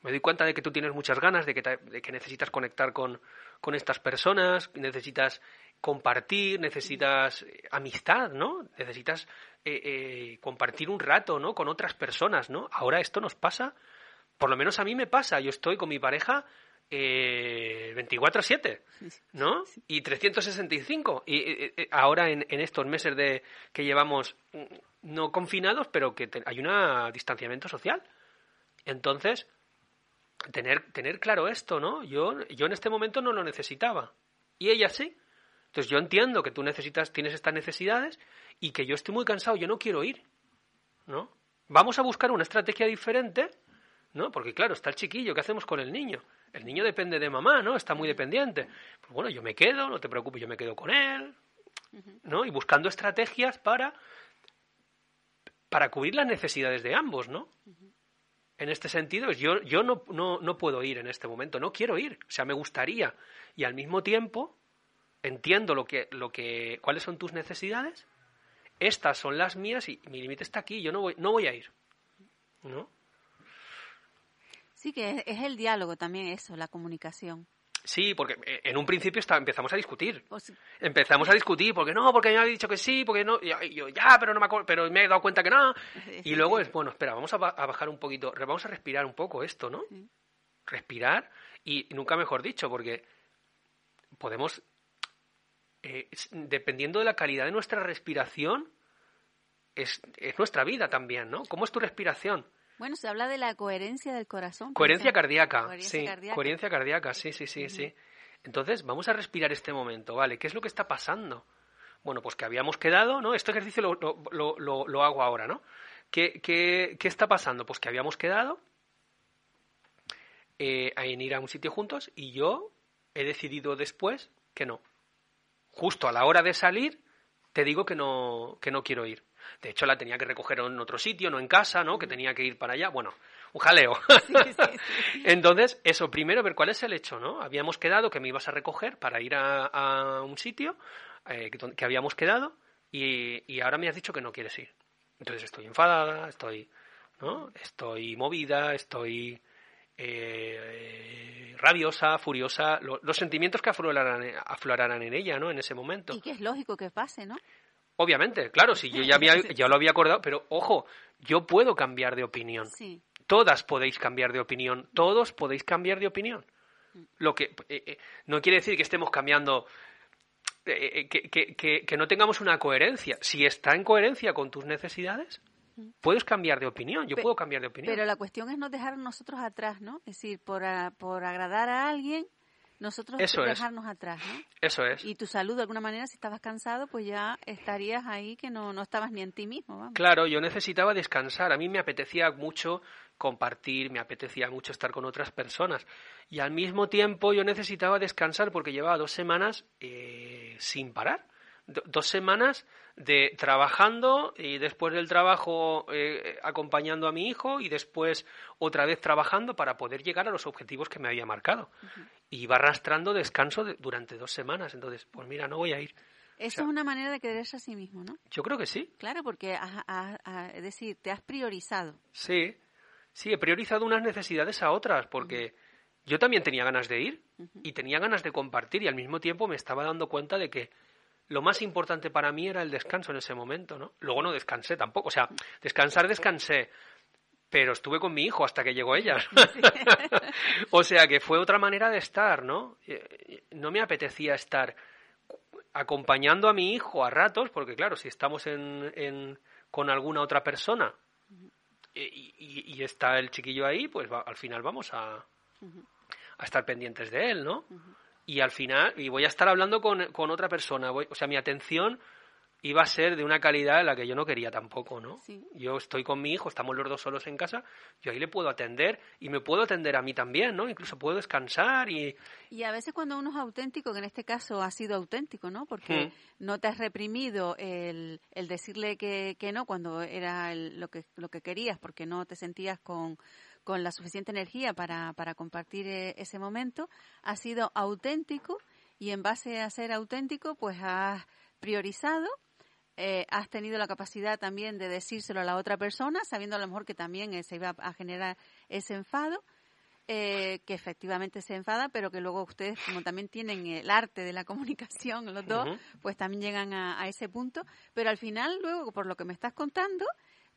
Me doy cuenta de que tú tienes muchas ganas, de que, de que necesitas conectar con, con, estas personas, necesitas compartir, necesitas eh, amistad, ¿no? Necesitas eh, eh, compartir un rato, ¿no? Con otras personas, ¿no? Ahora esto nos pasa, por lo menos a mí me pasa, yo estoy con mi pareja eh, 24/7, ¿no? Y 365. Y ahora en, en, estos meses de que llevamos mm, no confinados, pero que hay un distanciamiento social. Entonces, tener, tener claro esto, ¿no? Yo, yo en este momento no lo necesitaba. Y ella sí. Entonces yo entiendo que tú necesitas, tienes estas necesidades y que yo estoy muy cansado, yo no quiero ir. ¿No? Vamos a buscar una estrategia diferente, ¿no? Porque claro, está el chiquillo, ¿qué hacemos con el niño? El niño depende de mamá, ¿no? Está muy dependiente. Pues bueno, yo me quedo, no te preocupes, yo me quedo con él, ¿no? Y buscando estrategias para para cubrir las necesidades de ambos, ¿no? en este sentido yo, yo no, no, no puedo ir en este momento, no quiero ir, o sea, me gustaría. Y al mismo tiempo entiendo lo que, lo que, cuáles son tus necesidades, estas son las mías y mi límite está aquí, yo no voy, no voy a ir. ¿No? Sí, que es el diálogo también eso, la comunicación. Sí, porque eh, en un principio está, empezamos a discutir. Empezamos a discutir, porque no, porque me ha dicho que sí, porque no. Y yo, ya, pero no me pero me he dado cuenta que no. Y luego es, bueno, espera, vamos a, bajar un poquito, vamos a respirar un poco esto, ¿no? Respirar, y nunca mejor dicho, porque podemos, eh, dependiendo de la calidad de nuestra respiración, es, es nuestra vida también, ¿no? ¿Cómo es tu respiración? Bueno, se habla de la coherencia del corazón. Coherencia cardíaca, sí. Coherencia cardíaca, sí, sí, sí, sí. Entonces, vamos a respirar este momento, ¿vale? ¿Qué es lo que está pasando? Bueno, pues que habíamos quedado, ¿no? Este ejercicio lo, lo, lo, lo hago ahora, ¿no? ¿Qué, ¿Qué, qué, está pasando? Pues que habíamos quedado eh, en ir a un sitio juntos y yo he decidido después que no. Justo a la hora de salir, te digo que no, que no quiero ir. De hecho, la tenía que recoger en otro sitio, no en casa, ¿no? Que tenía que ir para allá. Bueno, un jaleo. Entonces, eso, primero ver cuál es el hecho, ¿no? Habíamos quedado que me ibas a recoger para ir a, un sitio eh, que, habíamos quedado y, ahora me has dicho que no quieres ir. Entonces estoy enfadada, estoy, ¿no? Estoy movida, estoy eh, rabiosa, furiosa, los sentimientos que aflorarán, aflorarán en ella, ¿no? En ese momento. Y que es lógico que pase, ¿no? Obviamente, claro, si yo ya, había, ya lo había acordado, pero ojo, yo puedo cambiar de opinión. Todas podéis cambiar de opinión, todos podéis cambiar de opinión. Mm. Lo que eh, eh, no quiere decir que estemos cambiando, eh, que, que, que, no tengamos una coherencia. Si está en coherencia con tus necesidades, Puedes cambiar de opinión, yo puedo cambiar de opinión. Pero la cuestión es no dejar nosotros atrás, ¿no? Es decir, por, por agradar a alguien, nosotros dejarnos atrás, ¿no? Eso es. Y tu salud, de alguna manera, si estabas cansado, pues ya estarías ahí que no, no estabas ni en ti mismo. Vamos. Claro, yo necesitaba descansar. A mí me apetecía mucho compartir, me apetecía mucho estar con otras personas. Y al mismo tiempo yo necesitaba descansar porque llevaba dos semanas eh, sin parar. Dos semanas de trabajando y después del trabajo eh, acompañando a mi hijo y después otra vez trabajando para poder llegar a los objetivos que me había marcado. Y iba arrastrando descanso durante dos semanas. Entonces, pues mira, no voy a ir. Eso es una manera de quererse a sí mismo, ¿no? Yo creo que sí. Claro, porque, es decir, te has priorizado. Sí, sí, he priorizado unas necesidades a otras, porque yo también tenía ganas de ir y tenía ganas de compartir y al mismo tiempo me estaba dando cuenta de que lo más importante para mí era el descanso en ese momento, ¿no? Luego no descansé tampoco, o sea, descansar descansé, pero estuve con mi hijo hasta que llegó ella. o sea que fue otra manera de estar, ¿no? Eh, no me apetecía estar acompañando a mi hijo a ratos, porque claro, si estamos en, con alguna otra persona eh, y, está el chiquillo ahí, pues al final vamos a, a estar pendientes de él, ¿no? Y al final, y voy a estar hablando con, con otra persona, o sea, mi atención iba a ser de una calidad en la que yo no quería tampoco, ¿no? Yo estoy con mi hijo, estamos los dos solos en casa, yo ahí le puedo atender y me puedo atender a mí también, ¿no? Incluso puedo descansar y... Y a veces cuando uno es auténtico, que en este caso ha sido auténtico, ¿no? Porque hmm. no te has reprimido el, el decirle que, que no cuando era lo, que, lo que querías, porque no te sentías con con la suficiente energía para, para compartir eh, ese momento, ha sido auténtico y en base a ser auténtico, pues has priorizado, eh, has tenido la capacidad también de decírselo a la otra persona, sabiendo a lo mejor que también eh, se iba a generar ese enfado, que efectivamente se enfada, pero que luego ustedes, como también tienen el arte de la comunicación, los dos, pues también llegan a, a, ese punto. Pero al final, luego, por lo que me estás contando,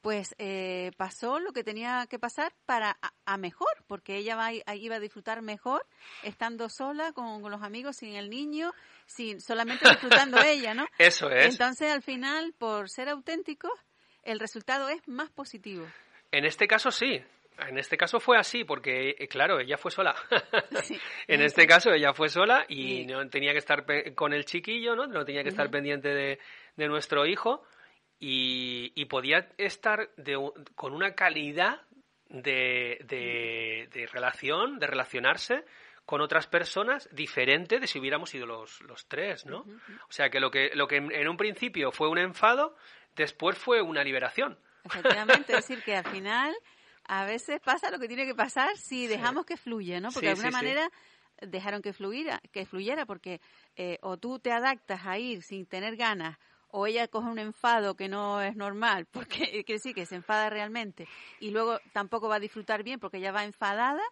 pues eh, pasó lo que tenía que pasar para a, mejor, porque ella va, iba a disfrutar mejor estando sola con, los amigos, sin el niño, sin solamente disfrutando ella, ¿no? Eso es. Entonces, al final, por ser auténticos, el resultado es más positivo. En este caso sí. En este caso fue así, porque, eh, claro, ella fue sola. en este caso ella fue sola y no tenía que estar con el chiquillo, ¿no? No tenía que estar pendiente de, de nuestro hijo y, podía estar con una calidad de, de, relación, de relacionarse con otras personas diferente de si hubiéramos sido los, los tres, ¿no? O sea que lo que lo que en un principio fue un enfado, después fue una liberación. Efectivamente, es decir, que al final a veces pasa lo que tiene que pasar si dejamos que fluya, ¿no? Porque de alguna manera dejaron que fluyera, que fluyera porque eh, o tú te adaptas a ir sin tener ganas o ella coge un enfado que no es normal, porque quiere decir que se enfada realmente, y luego tampoco va a disfrutar bien porque ella va enfadada,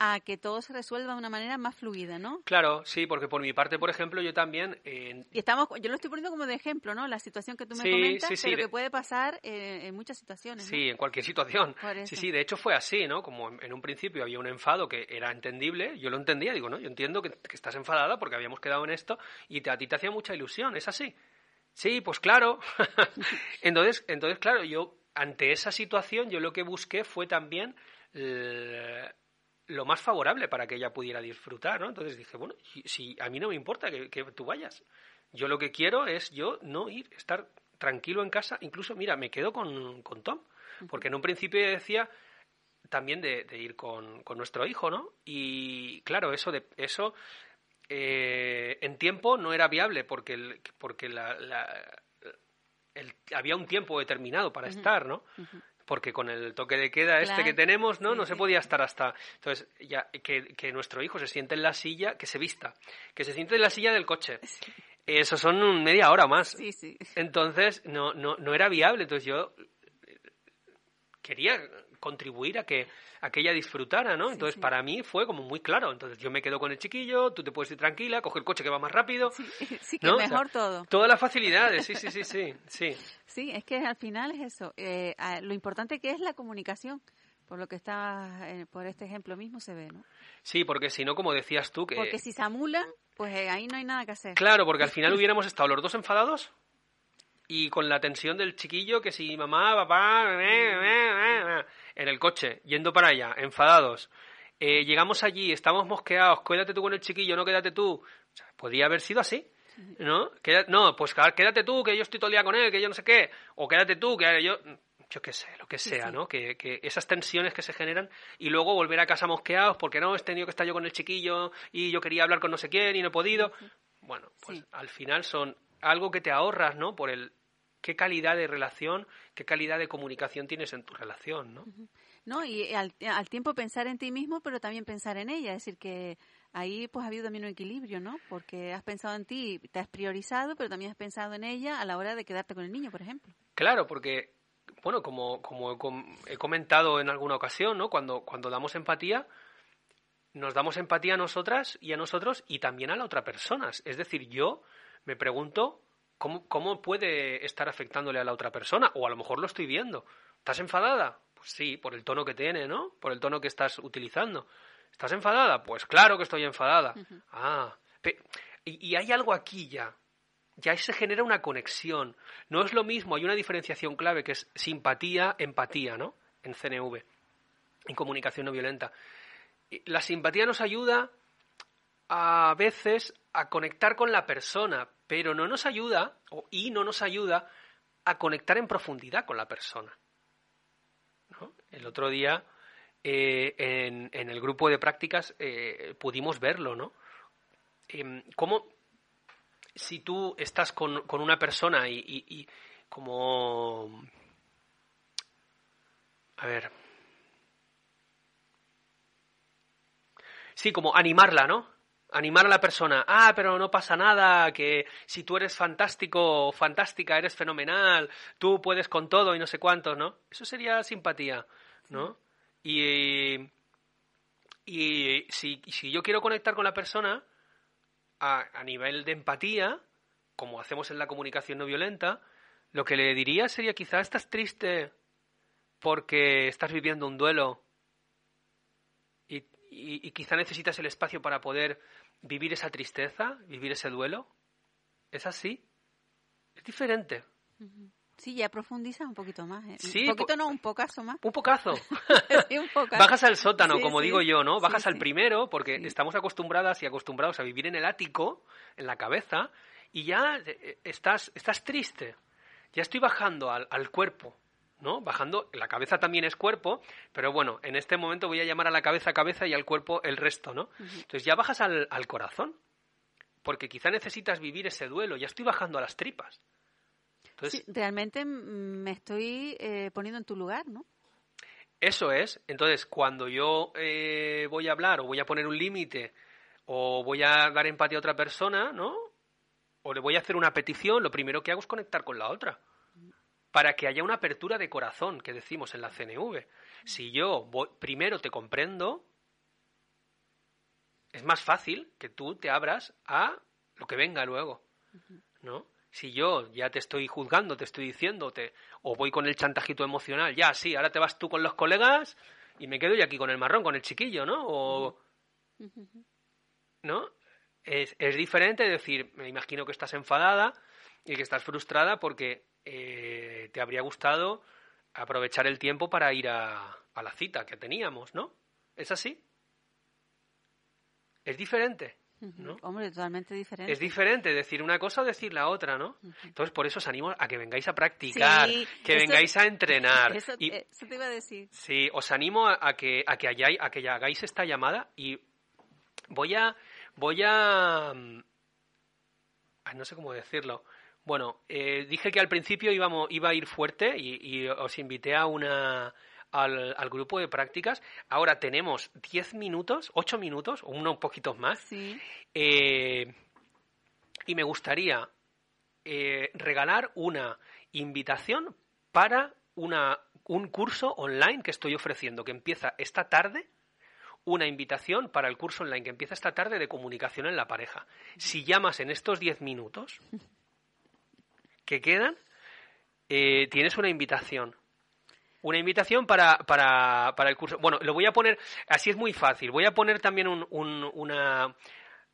a que todo se resuelva de una manera más fluida, ¿no? Claro, sí, porque por mi parte, por ejemplo, yo también... Y estamos, yo lo estoy poniendo como de ejemplo, ¿no? La situación que tú me comentas, pero que puede pasar en muchas situaciones. Sí, en cualquier situación. Sí, sí, de hecho fue así, ¿no? Como en, un principio había un enfado que era entendible, yo lo entendía, digo, ¿no? Yo entiendo que, que estás enfadada porque habíamos quedado en esto y a ti te hacía mucha ilusión, es así. Sí, pues claro. entonces, entonces, claro, yo ante esa situación yo lo que busqué fue también eh, lo más favorable para que ella pudiera disfrutar, ¿no? Entonces dije, bueno, si, a mí no me importa que, tú vayas. Yo lo que quiero es yo no ir, estar tranquilo en casa. Incluso, mira, me quedo con, con Tom, porque en un principio decía también de, ir con, con, nuestro hijo, ¿no? Y claro, eso de eso eh, en tiempo no era viable porque, porque había un tiempo determinado para estar, ¿no? Porque con el toque de queda este que tenemos, ¿no? no se podía estar hasta... Entonces, ya que, nuestro hijo se siente en la silla, que se vista, que se siente en la silla del coche. Eso son media hora más. Entonces, no, no, no era viable. Entonces, yo quería contribuir a que aquella disfrutara, ¿no? Entonces, para mí fue como muy claro. Entonces, yo me quedo con el chiquillo, tú te puedes ir tranquila, coge el coche que va más rápido. Sí, que mejor todo. Todas las facilidades, sí, sí, sí, sí, sí. Sí, es que al final es eso. Eh, lo importante que es la comunicación. Por lo que está, eh, por este ejemplo mismo se ve, ¿no? Sí, porque si no, como decías tú, que... Porque si se amulan, pues eh, ahí no hay nada que hacer. Claro, porque al final hubiéramos estado los dos enfadados y con la tensión del chiquillo que si mamá, papá, en el coche, yendo para allá, enfadados. Eh, llegamos allí, estamos mosqueados, quédate tú con el chiquillo, no quédate tú. podría haber sido así, ¿no? no, pues quédate tú, que yo estoy todo el día con él, que yo no sé qué. O quédate tú, que yo yo qué sé, lo que sea, ¿no? Que, que, esas tensiones que se generan y luego volver a casa mosqueados porque no, he tenido que estar yo con el chiquillo y yo quería hablar con no sé quién y no he podido. Bueno, pues al final son algo que te ahorras, ¿no? Por el qué calidad de relación, qué calidad de comunicación tienes en tu relación, ¿no? No, y al, al, tiempo pensar en ti mismo, pero también pensar en ella, es decir, que ahí pues ha habido también un equilibrio, ¿no? Porque has pensado en ti, te has priorizado, pero también has pensado en ella a la hora de quedarte con el niño, por ejemplo. Claro, porque, bueno, como, como he comentado en alguna ocasión, ¿no? Cuando, cuando damos empatía, nos damos empatía a nosotras y a nosotros y también a la otra persona. Es decir, yo me pregunto cómo, cómo puede estar afectándole a la otra persona, o a lo mejor lo estoy viendo. ¿Estás enfadada? Pues sí, por el tono que tiene, ¿no? Por el tono que estás utilizando. ¿Estás enfadada? Pues claro que estoy enfadada. Ah, y, y, hay algo aquí ya. Ya se genera una conexión. No es lo mismo, hay una diferenciación clave que es simpatía, empatía, ¿no? En CNV, en comunicación no violenta. La simpatía nos ayuda a veces a conectar con la persona, pero no nos ayuda, y no nos ayuda, a conectar en profundidad con la persona. El otro día, eh, en, el grupo de prácticas, eh, pudimos verlo, ¿no? Eh, cómo si tú estás con, una persona y como... A ver. Sí, como animarla, ¿no? Animar a la persona, ah, pero no pasa nada, que si tú eres fantástico o fantástica, eres fenomenal, tú puedes con todo y no sé cuántos, ¿no? Eso sería simpatía, ¿no? Y, y si, si yo quiero conectar con la persona a, a nivel de empatía, como hacemos en la comunicación no violenta, lo que le diría sería quizá estás triste porque estás viviendo un duelo y, quizá necesitas el espacio para poder vivir esa tristeza, vivir ese duelo. ¿Es así? Es diferente. Sí, ya profundiza un poquito más. ¿eh? un poquito no, un pocazo más. Un pocazo. Bajas al sótano, como digo yo, ¿no? Bajas al primero, porque estamos acostumbradas y acostumbrados a vivir en el ático, en la cabeza, y ya eh, estás, estás triste. Ya estoy bajando al, al cuerpo, ¿no? Bajando, la cabeza también es cuerpo, pero bueno, en este momento voy a llamar a la cabeza cabeza y al cuerpo el resto, ¿no? Entonces ya bajas al, corazón, porque quizá necesitas vivir ese duelo, ya estoy bajando a las tripas. Entonces, realmente me estoy eh, poniendo en tu lugar, ¿no? Eso es. Entonces, cuando yo eh, voy a hablar o voy a poner un límite o voy a dar empatía a otra persona, ¿no? O le voy a hacer una petición, lo primero que hago es conectar con la otra para que haya una apertura de corazón, que decimos en la CNV. Si yo primero te comprendo, es más fácil que tú te abras a lo que venga luego, ¿no? Si yo ya te estoy juzgando, te estoy diciéndote, o voy con el chantajito emocional, ya, sí, ahora te vas tú con los colegas y me quedo yo aquí con el marrón, con el chiquillo, ¿no? O, ¿No? Es, es diferente decir, me imagino que estás enfadada y que estás frustrada porque eh, te habría gustado aprovechar el tiempo para ir a, la cita que teníamos, ¿no? ¿Es así? Es diferente. ¿no? Hombre, totalmente diferente. Es diferente decir una cosa o decir la otra, ¿no? Entonces, por eso os animo a que vengáis a practicar, que vengáis a entrenar. Eso, te iba a decir. Sí, os animo a, que, a, que hayáis, a que hagáis esta llamada y voy a... Voy a... Mm, no sé cómo decirlo. Bueno, eh, dije que al principio íbamos, iba a ir fuerte y, os invité a una, al, grupo de prácticas. Ahora tenemos 10 minutos, 8 minutos, o unos poquitos más. Eh, y me gustaría eh, regalar una invitación para una, un curso online que estoy ofreciendo, que empieza esta tarde. Una invitación para el curso online que empieza esta tarde de comunicación en la pareja. Si llamas en estos 10 minutos, que quedan, eh, tienes una invitación. Una invitación para, para, para, el curso. Bueno, lo voy a poner, así es muy fácil. Voy a poner también un, una,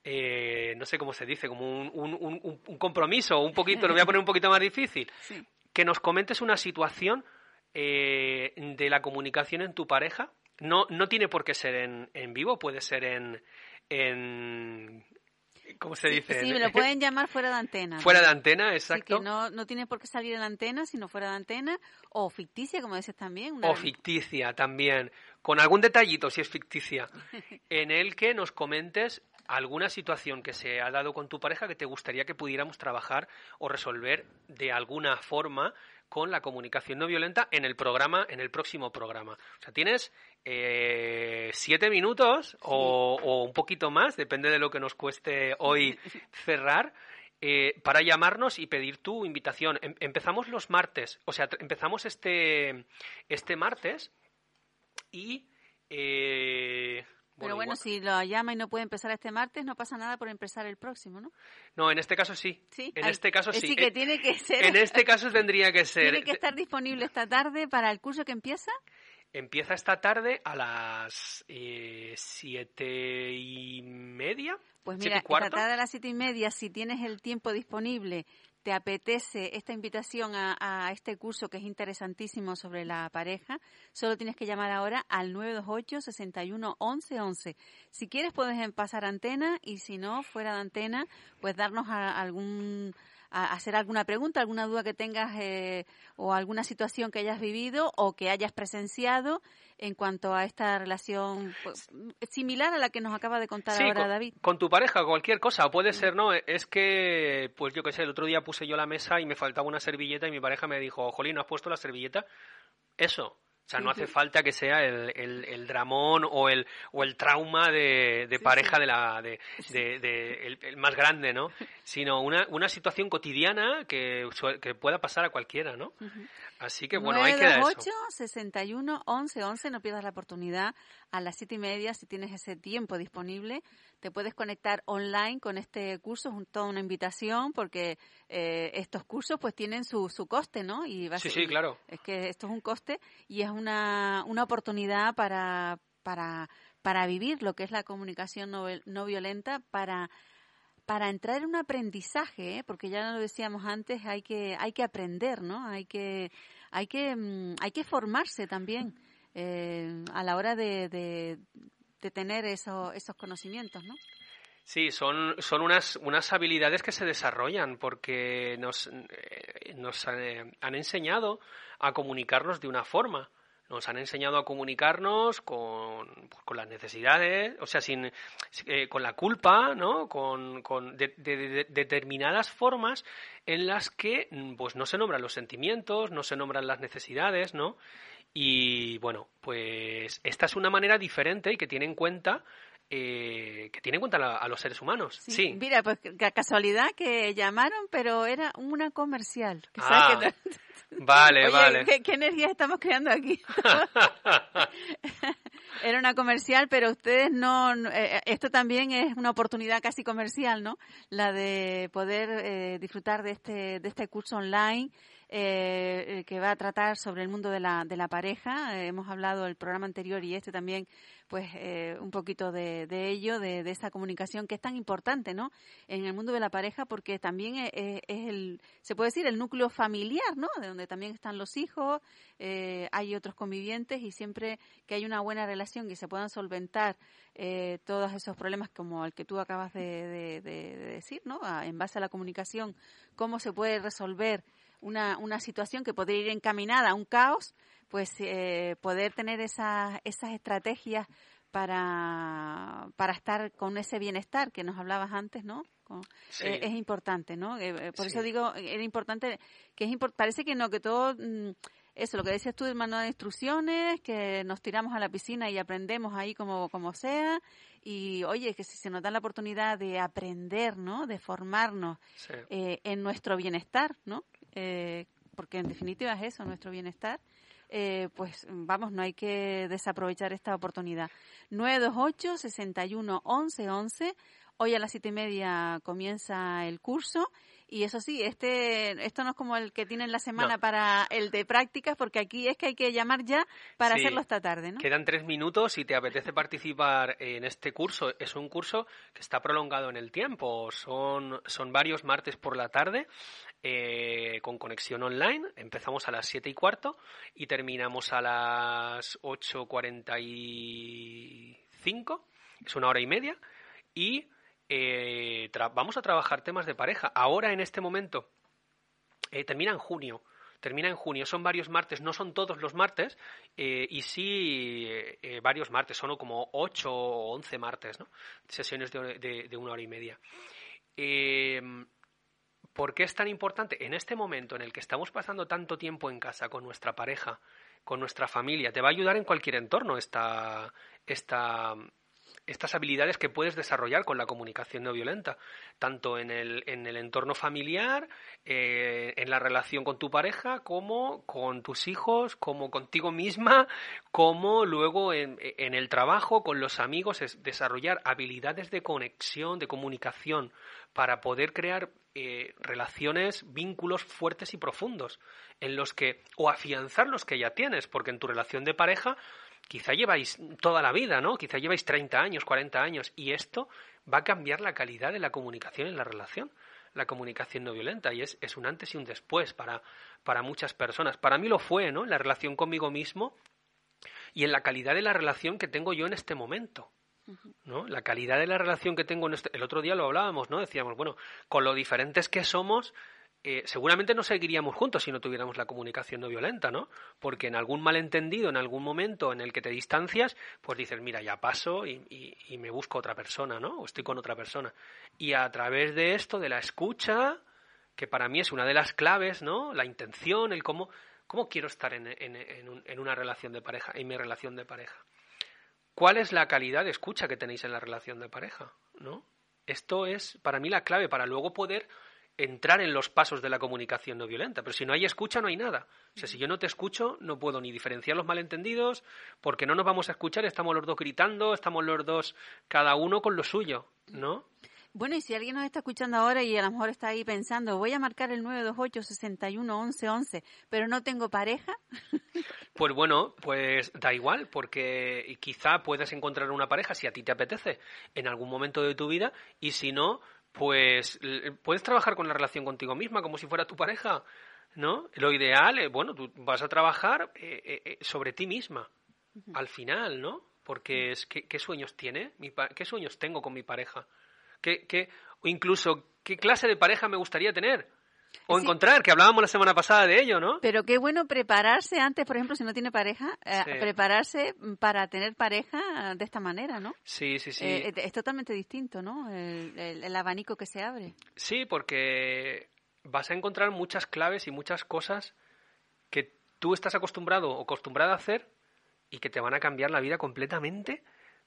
eh, no sé cómo se dice, como un, un, un, compromiso, un poquito, lo voy a poner un poquito más difícil, que nos comentes una situación eh, de la comunicación en tu pareja. No, no tiene por qué ser en, en vivo, puede ser en, en ¿Cómo se dice? Sí, me lo pueden llamar fuera de antena. Fuera de antena, exacto. que no, no tiene por qué salir en la antena, sino fuera de antena. O ficticia, como dices también. O ficticia también. Con algún detallito, si es ficticia. en el que nos comentes alguna situación que se ha dado con tu pareja que te gustaría que pudiéramos trabajar o resolver de alguna forma con la comunicación no violenta en el programa, en el próximo programa. O sea, tienes eh, siete minutos o, un poquito más, depende de lo que nos cueste hoy cerrar. Eh, para llamarnos y pedir tu invitación. Em, empezamos los martes, o sea, empezamos este, este martes y eh, pero bueno, si lo llama y no puede empezar este martes, no pasa nada por empezar el próximo, ¿no? No, en este caso sí. Sí. En este caso sí. Sí que tiene que ser. En este caso tendría que ser. ¿Tiene que estar disponible esta tarde para el curso que empieza? Empieza esta tarde a las eh, siete y media. Pues mira, esta tarde a las siete y media, si tienes el tiempo disponible te apetece esta invitación a, este curso que es interesantísimo sobre la pareja, solo tienes que llamar ahora al 928 61 11 11. Si quieres puedes pasar antena y si no, fuera de antena, pues darnos algún hacer alguna pregunta, alguna duda que tengas eh, o alguna situación que hayas vivido o que hayas presenciado en cuanto a esta relación pues, similar a la que nos acaba de contar ahora David. Con tu pareja, cualquier cosa, puede ser, ¿no? Es que, pues yo qué sé, el otro día puse yo la mesa y me faltaba una servilleta y mi pareja me dijo, Jolín, ¿no has puesto la servilleta? Eso, o sea, no hace falta que sea el, el, dramón o el, o el trauma de, de pareja de la de, de, el, más grande, ¿no? Sino una, una situación cotidiana que, que pueda pasar a cualquiera, ¿no? Así que bueno, hay que dar 8, 61 11 11, no pierdas la oportunidad a las siete y media si tienes ese tiempo disponible te puedes conectar online con este curso, es toda una invitación porque eh, estos cursos pues tienen su, su coste, ¿no? Y sí, sí, claro. Es que esto es un coste y es una, una oportunidad para, para, para vivir lo que es la comunicación no, no violenta, para para entrar en un aprendizaje, ¿eh? porque ya lo decíamos antes, hay que hay que aprender, ¿no? Hay que hay que mm, hay que formarse también eh, a la hora de, de tener eso, esos conocimientos, ¿no? Sí, son, son unas, unas habilidades que se desarrollan porque nos, eh, eh, han enseñado a comunicarnos de una forma. Nos han enseñado a comunicarnos con, pues, las necesidades, o sea, sin, con la culpa, ¿no? Con, con de, determinadas formas en las que pues, no se nombran los sentimientos, no se nombran las necesidades, ¿no? Y bueno, pues esta es una manera diferente y que tiene en cuenta eh, que tiene en cuenta a los seres humanos. Sí. Mira, pues casualidad que llamaron, pero era una comercial. ah, vale, vale. ¿qué, ¿qué, energía estamos creando aquí? era una comercial, pero ustedes no, eh, esto también es una oportunidad casi comercial, ¿no? La de poder eh, disfrutar de este, de este curso online eh, que va a tratar sobre el mundo de la, de la pareja. Eh, hemos hablado el programa anterior y este también, pues eh, un poquito de, de ello, de, de, esa comunicación que es tan importante, ¿no? En el mundo de la pareja, porque también es, el, se puede decir, el núcleo familiar, ¿no? De donde también están los hijos, eh, hay otros convivientes y siempre que hay una buena relación y se puedan solventar todos esos problemas como el que tú acabas de, de decir, ¿no? en base a la comunicación, cómo se puede resolver una, una situación que podría ir encaminada a un caos, pues eh, poder tener esas, esas estrategias para, para estar con ese bienestar que nos hablabas antes, ¿no? Eh, es importante, ¿no? Eh, por eso digo, era importante, que es parece que no, que todo, mm, eso, lo que decías tú del manual de instrucciones, que nos tiramos a la piscina y aprendemos ahí como, como sea, y oye, que si se nos da la oportunidad de aprender, ¿no? De formarnos en nuestro bienestar, ¿no? Eh, porque en definitiva es eso, nuestro bienestar, eh, pues vamos, no hay que desaprovechar esta oportunidad. 928 61 11 11. Hoy a las siete y media comienza el curso Y eso sí, este, esto no es como el que tienen la semana para el de prácticas, porque aquí es que hay que llamar ya para hacerlo esta tarde, ¿no? Quedan tres minutos. Si te apetece participar en este curso, es un curso que está prolongado en el tiempo. Son, son varios martes por la tarde. Eh, con conexión online. Empezamos a las 7 y cuarto y terminamos a las 8.45. Es una hora y media. Y eh, vamos a trabajar temas de pareja. Ahora, en este momento, eh, termina en junio. Termina en junio. Son varios martes, no son todos los martes, eh, y sí varios martes, son como 8 o 11 martes, ¿no? Sesiones de, de una hora y media. ¿Por qué es tan importante? En este momento en el que estamos pasando tanto tiempo en casa con nuestra pareja, con nuestra familia, te va a ayudar en cualquier entorno esta, esta, estas habilidades que puedes desarrollar con la comunicación no violenta, tanto en el, en el entorno familiar, eh, en la relación con tu pareja, como con tus hijos, como contigo misma, como luego en, en el trabajo, con los amigos, es desarrollar habilidades de conexión, de comunicación, para poder crear eh, relaciones, vínculos fuertes y profundos, en los que, o afianzar los que ya tienes, porque en tu relación de pareja quizá lleváis toda la vida, ¿no? Quizá lleváis 30 años, 40 años, y esto va a cambiar la calidad de la comunicación en la relación, la comunicación no violenta, y es, es un antes y un después para, para muchas personas. Para mí lo fue, ¿no? La relación conmigo mismo y en la calidad de la relación que tengo yo en este momento. ¿no? La calidad de la relación que tengo en este... El otro día lo hablábamos, ¿no? Decíamos, bueno, con lo diferentes que somos, eh, seguramente no seguiríamos juntos si no tuviéramos la comunicación no violenta, ¿no? Porque en algún malentendido, en algún momento en el que te distancias, pues dices, mira, ya paso y, me busco otra persona, ¿no? O estoy con otra persona. Y a través de esto, de la escucha, que para mí es una de las claves, ¿no? La intención, el cómo, cómo quiero estar en, en una relación de pareja, en mi relación de pareja. ¿Cuál es la calidad de escucha que tenéis en la relación de pareja? ¿No? Esto es para mí la clave para luego poder entrar en los pasos de la comunicación no violenta. Pero si no hay escucha, no hay nada. O sea, si yo no te escucho, no puedo ni diferenciar los malentendidos, porque no nos vamos a escuchar, estamos los dos gritando, estamos los dos, cada uno con lo suyo, ¿no? Bueno, y si alguien nos está escuchando ahora y a lo mejor está ahí pensando, voy a marcar el 928-61-11-11, pero no tengo pareja. Pues bueno, pues da igual, porque quizá puedes encontrar una pareja si a ti te apetece en algún momento de tu vida, y si no, pues puedes trabajar con la relación contigo misma como si fuera tu pareja, ¿no? Lo ideal, es, bueno, tú vas a trabajar eh, eh, sobre ti misma, al final, ¿no? Porque es, ¿qué, qué sueños tiene? ¿Qué sueños tengo con mi pareja? ¿Qué, qué, o incluso, ¿qué clase de pareja me gustaría tener? O encontrar, que hablábamos la semana pasada de ello, ¿no? Pero qué bueno prepararse antes, por ejemplo, si no tiene pareja, eh, prepararse para tener pareja de esta manera, ¿no? Sí, sí, sí. Eh, es totalmente distinto, ¿no? El, abanico que se abre. Sí, porque vas a encontrar muchas claves y muchas cosas que tú estás acostumbrado o acostumbrada a hacer y que te van a cambiar la vida completamente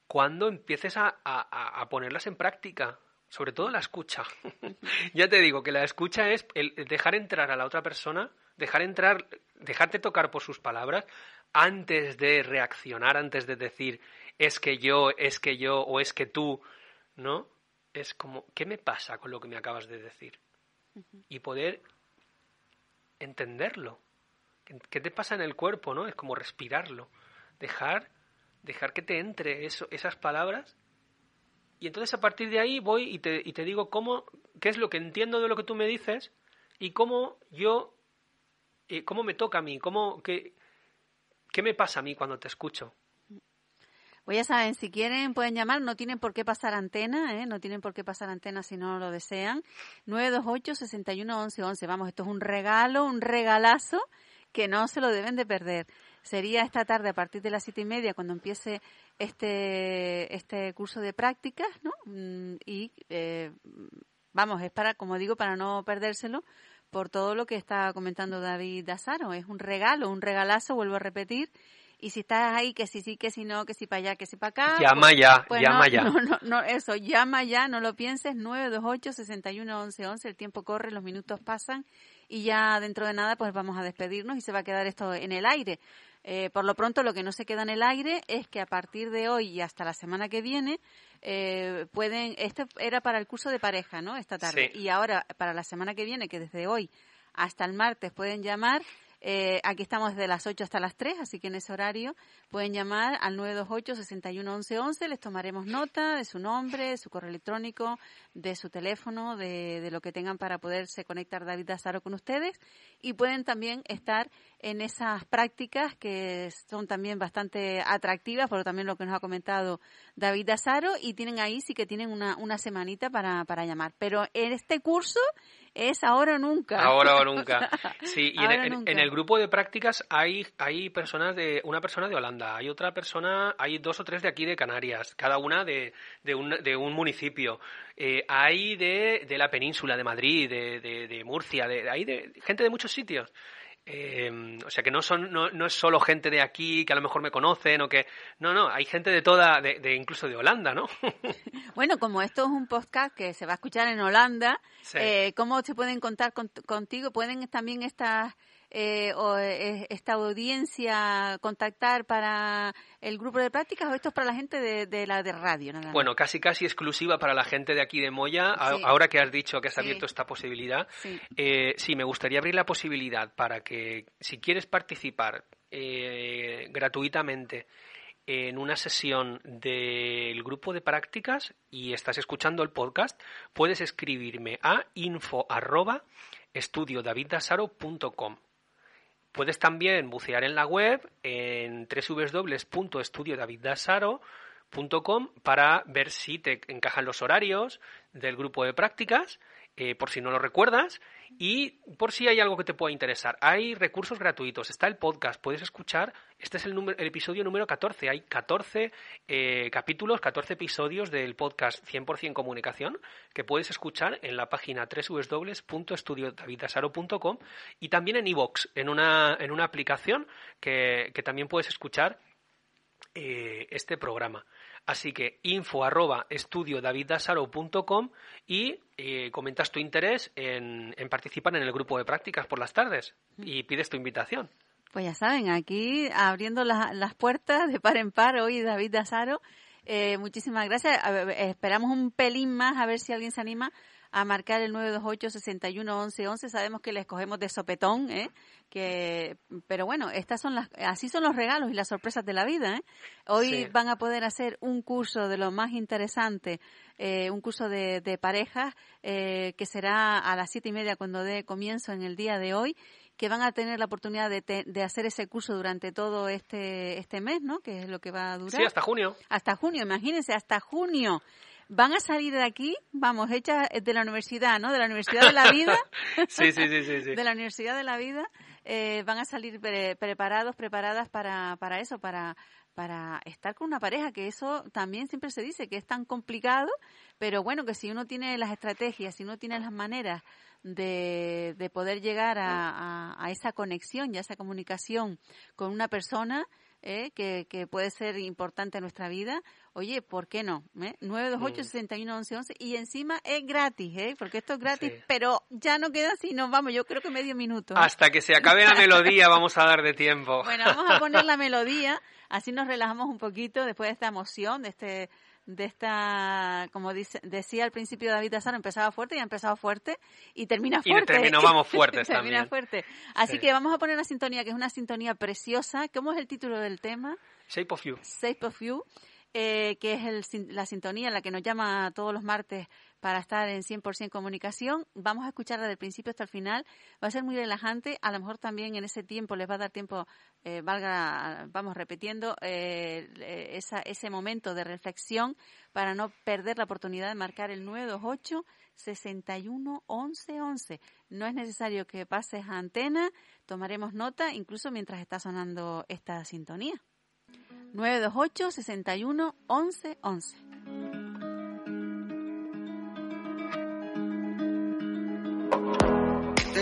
cuando empieces a, a ponerlas en práctica sobre todo la escucha. ya te digo que la escucha es el dejar entrar a la otra persona, dejar entrar, dejarte tocar por sus palabras antes de reaccionar, antes de decir es que yo, es que yo o es que tú, ¿no? Es como, ¿qué me pasa con lo que me acabas de decir? Y poder entenderlo. ¿Qué te pasa en el cuerpo, no? Es como respirarlo. Dejar, dejar que te entre eso, esas palabras y entonces a partir de ahí voy y te, y te digo cómo, qué es lo que entiendo de lo que tú me dices y cómo yo, eh, cómo me toca a mí, cómo, qué, qué me pasa a mí cuando te escucho. Pues ya saben, si quieren pueden llamar, no tienen por qué pasar antena, ¿eh? no tienen por qué pasar antena si no lo desean. 928-611111, vamos, esto es un regalo, un regalazo que no se lo deben de perder. Sería esta tarde a partir de las siete y media cuando empiece este, este curso de prácticas, ¿no? Mm, y eh, vamos, es para, como digo, para no perdérselo por todo lo que está comentando David Dazaro. Es un regalo, un regalazo, vuelvo a repetir. Y si estás ahí, que si sí, que si no, que si para allá, que si para acá. Llama pues, ya, pues llama ya. No, no, no, eso, llama ya, no lo pienses. 928-611111, el tiempo corre, los minutos pasan y ya dentro de nada pues vamos a despedirnos y se va a quedar esto en el aire. Eh, por lo pronto, lo que no se queda en el aire es que a partir de hoy y hasta la semana que viene eh, pueden. Este era para el curso de pareja, ¿no? Esta tarde. Sí. Y ahora, para la semana que viene, que desde hoy hasta el martes pueden llamar. eh, aquí estamos desde las 8 hasta las 3, así que en ese horario pueden llamar al 928-611111. Les tomaremos nota de su nombre, de su correo electrónico, de su teléfono, de, de lo que tengan para poderse conectar David Dazaro con ustedes. Y pueden también estar en esas prácticas que son también bastante atractivas, por también lo que nos ha comentado David Dazaro. Y tienen ahí, sí que tienen una, una semanita para, para llamar. Pero en este curso es ahora o nunca. Ahora o nunca. Sí, y nunca. en el grupo de prácticas hay, hay personas de, una persona de Holanda, hay otra persona, hay dos o tres de aquí de Canarias, cada una de, de, un, de un municipio. Eh, hay de, de la península, de Madrid, de, de, de Murcia, de, hay de gente de muchos sitios. Eh, o sea que no son no, no es solo gente de aquí que a lo mejor me conocen o que no no hay gente de toda de, de incluso de Holanda no Bueno, como esto es un podcast que se va a escuchar en Holanda, Sí. eh, ¿cómo se pueden contar con- contigo? ¿Pueden también estas eh, o, eh, esta audiencia contactar para el grupo de prácticas o esto es para la gente de, de la de radio? nada? Bueno, casi casi exclusiva para la gente de aquí de Moya. A-. Ahora que has dicho que has Sí. abierto esta posibilidad, Sí. eh, sí, me gustaría abrir la posibilidad para que, si quieres participar eh, gratuitamente en una sesión del grupo de prácticas y estás escuchando el podcast, puedes escribirme a info arroba estudiodaviddasaro.com. Puedes también bucear en la web en www.estudiodaviddasaro.com para ver si te encajan los horarios del grupo de prácticas, eh, por si no lo recuerdas, y por si hay algo que te pueda interesar. Hay recursos gratuitos, está el podcast, puedes escuchar, este es el, número, el episodio número 14, hay 14 eh, capítulos, 14 episodios del podcast 100% comunicación que puedes escuchar en la página www.estudiodaviddasaro.com y también en iVoox, en una, en una aplicación que, que también puedes escuchar eh, este programa. Así que info arroba estudiodaviddasaro.com y eh, comentas tu interés en, participar en el grupo de prácticas por las tardes y pides tu invitación. Pues ya saben, aquí abriendo la- las puertas de par en par, hoy David Dazaro. Eh, muchísimas gracias. Esperamos un pelín más a ver si alguien se anima a marcar el 928-61-1111. Sabemos que le escogemos de sopetón, ¿eh? Que, pero bueno, estas son las, así son los regalos y las sorpresas de la vida. ¿eh? Hoy Sí. van a poder hacer un curso de lo más interesante, eh, un curso de, de parejas eh, que será a las siete y media cuando dé comienzo en el día de hoy que van a tener la oportunidad de, te- de hacer ese curso durante todo este, este mes, ¿no? Que es lo que va a durar. Sí, hasta junio. Hasta junio, imagínense, hasta junio. Van a salir de aquí, vamos, hechas de la universidad, ¿no? De la Universidad de la Vida. Sí, sí, sí, sí. sí. de la Universidad de la Vida, eh, van a salir pre- preparados, preparadas para, para eso, para, para estar con una pareja, que eso también siempre se dice que es tan complicado, pero bueno, que si uno tiene las estrategias, si uno tiene las maneras de, de poder llegar a, a- a esa conexión y a esa comunicación con una persona, eh, que, que puede ser importante en nuestra vida, oye, ¿por qué no? ¿Eh? 928-61-1111 y encima es gratis, ¿eh? porque esto es gratis, Sí. pero ya no queda así, nos vamos, yo creo que medio minuto. ¿eh? Hasta que se acabe la melodía vamos a dar de tiempo. Bueno, vamos a poner la melodía, así nos relajamos un poquito después de esta emoción, de este de esta, como dice, decía al principio David Azaro, empezaba fuerte y ha empezado fuerte y termina Y fuerte. terminamos fuertes termina también. fuerte. Así Sí. que vamos a poner una sintonía que es una sintonía preciosa. ¿Cómo es el título del tema? Shape of You. Shape of You, eh, que es el la sintonía en la que nos llama todos los martes para estar en 100% comunicación. Vamos a escucharla del principio hasta el final. Va a ser muy relajante. A lo mejor también en ese tiempo les va a dar tiempo, eh, valga, vamos repitiendo, eh, eh, esa, ese momento de reflexión para no perder la oportunidad de marcar el 928 61 11 11. No es necesario que pases a antena, tomaremos nota incluso mientras está sonando esta sintonía. 928 61 11 11.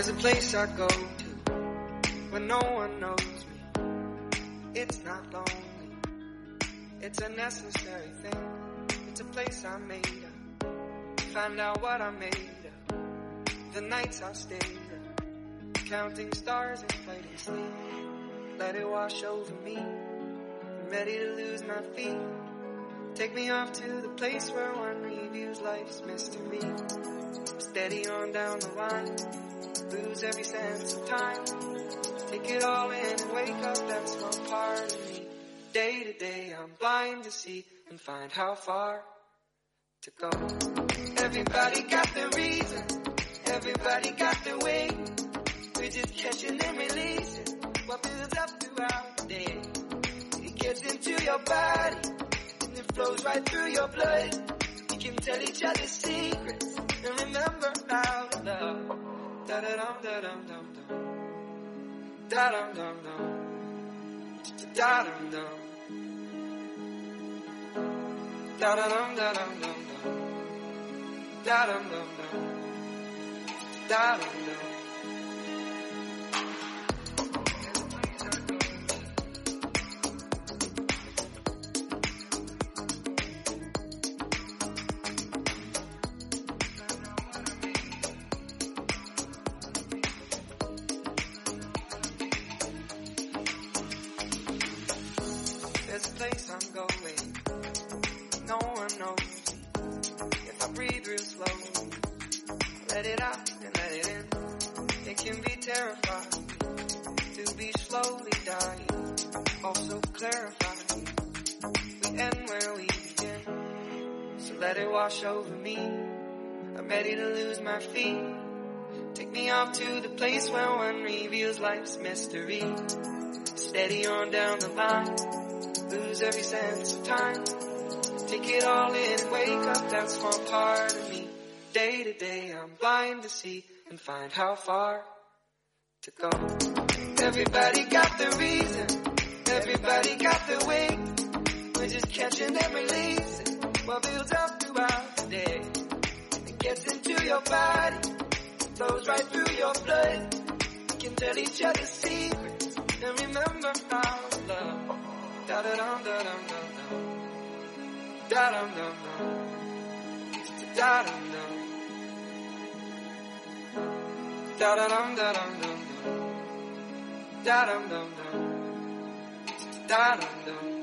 There's a place I go to when no one knows me. It's not lonely. It's a necessary thing. It's a place I made up. Find out what I made up. The nights I stayed up. Counting stars and fighting sleep. let it wash over me. I'm ready to lose my feet. Take me off to the place where one reviews life's mystery. Steady on down the line, lose every sense of time. Take it all in and wake up that small part of me. Day to day, I'm blind to see and find how far to go. Everybody got their reason, everybody got their way. We're just catching and releasing what builds up throughout the day. It gets into your body flows right through your blood. We can tell each other secrets and remember how to love. Da da dum da dum dum dum. Da dum dum dum. Da dum dum. Da dum dum dum dum. Da dum dum dum. Da dum dum. Mystery. Steady on down the line. Lose every sense of time. Take it all in and wake up that small part of me. Day to day, I'm blind to see and find how far to go. Everybody got the reason. Everybody got the way. We're just catching and releasing what builds up throughout the day. It gets into your body, flows right through your blood. Tell each other secrets and remember how love. Da da dum da dum dum dum. Da dum dum dum. Da dum dum. Da da dum da dum dum dum. Da dum dum dum. Da dum dum.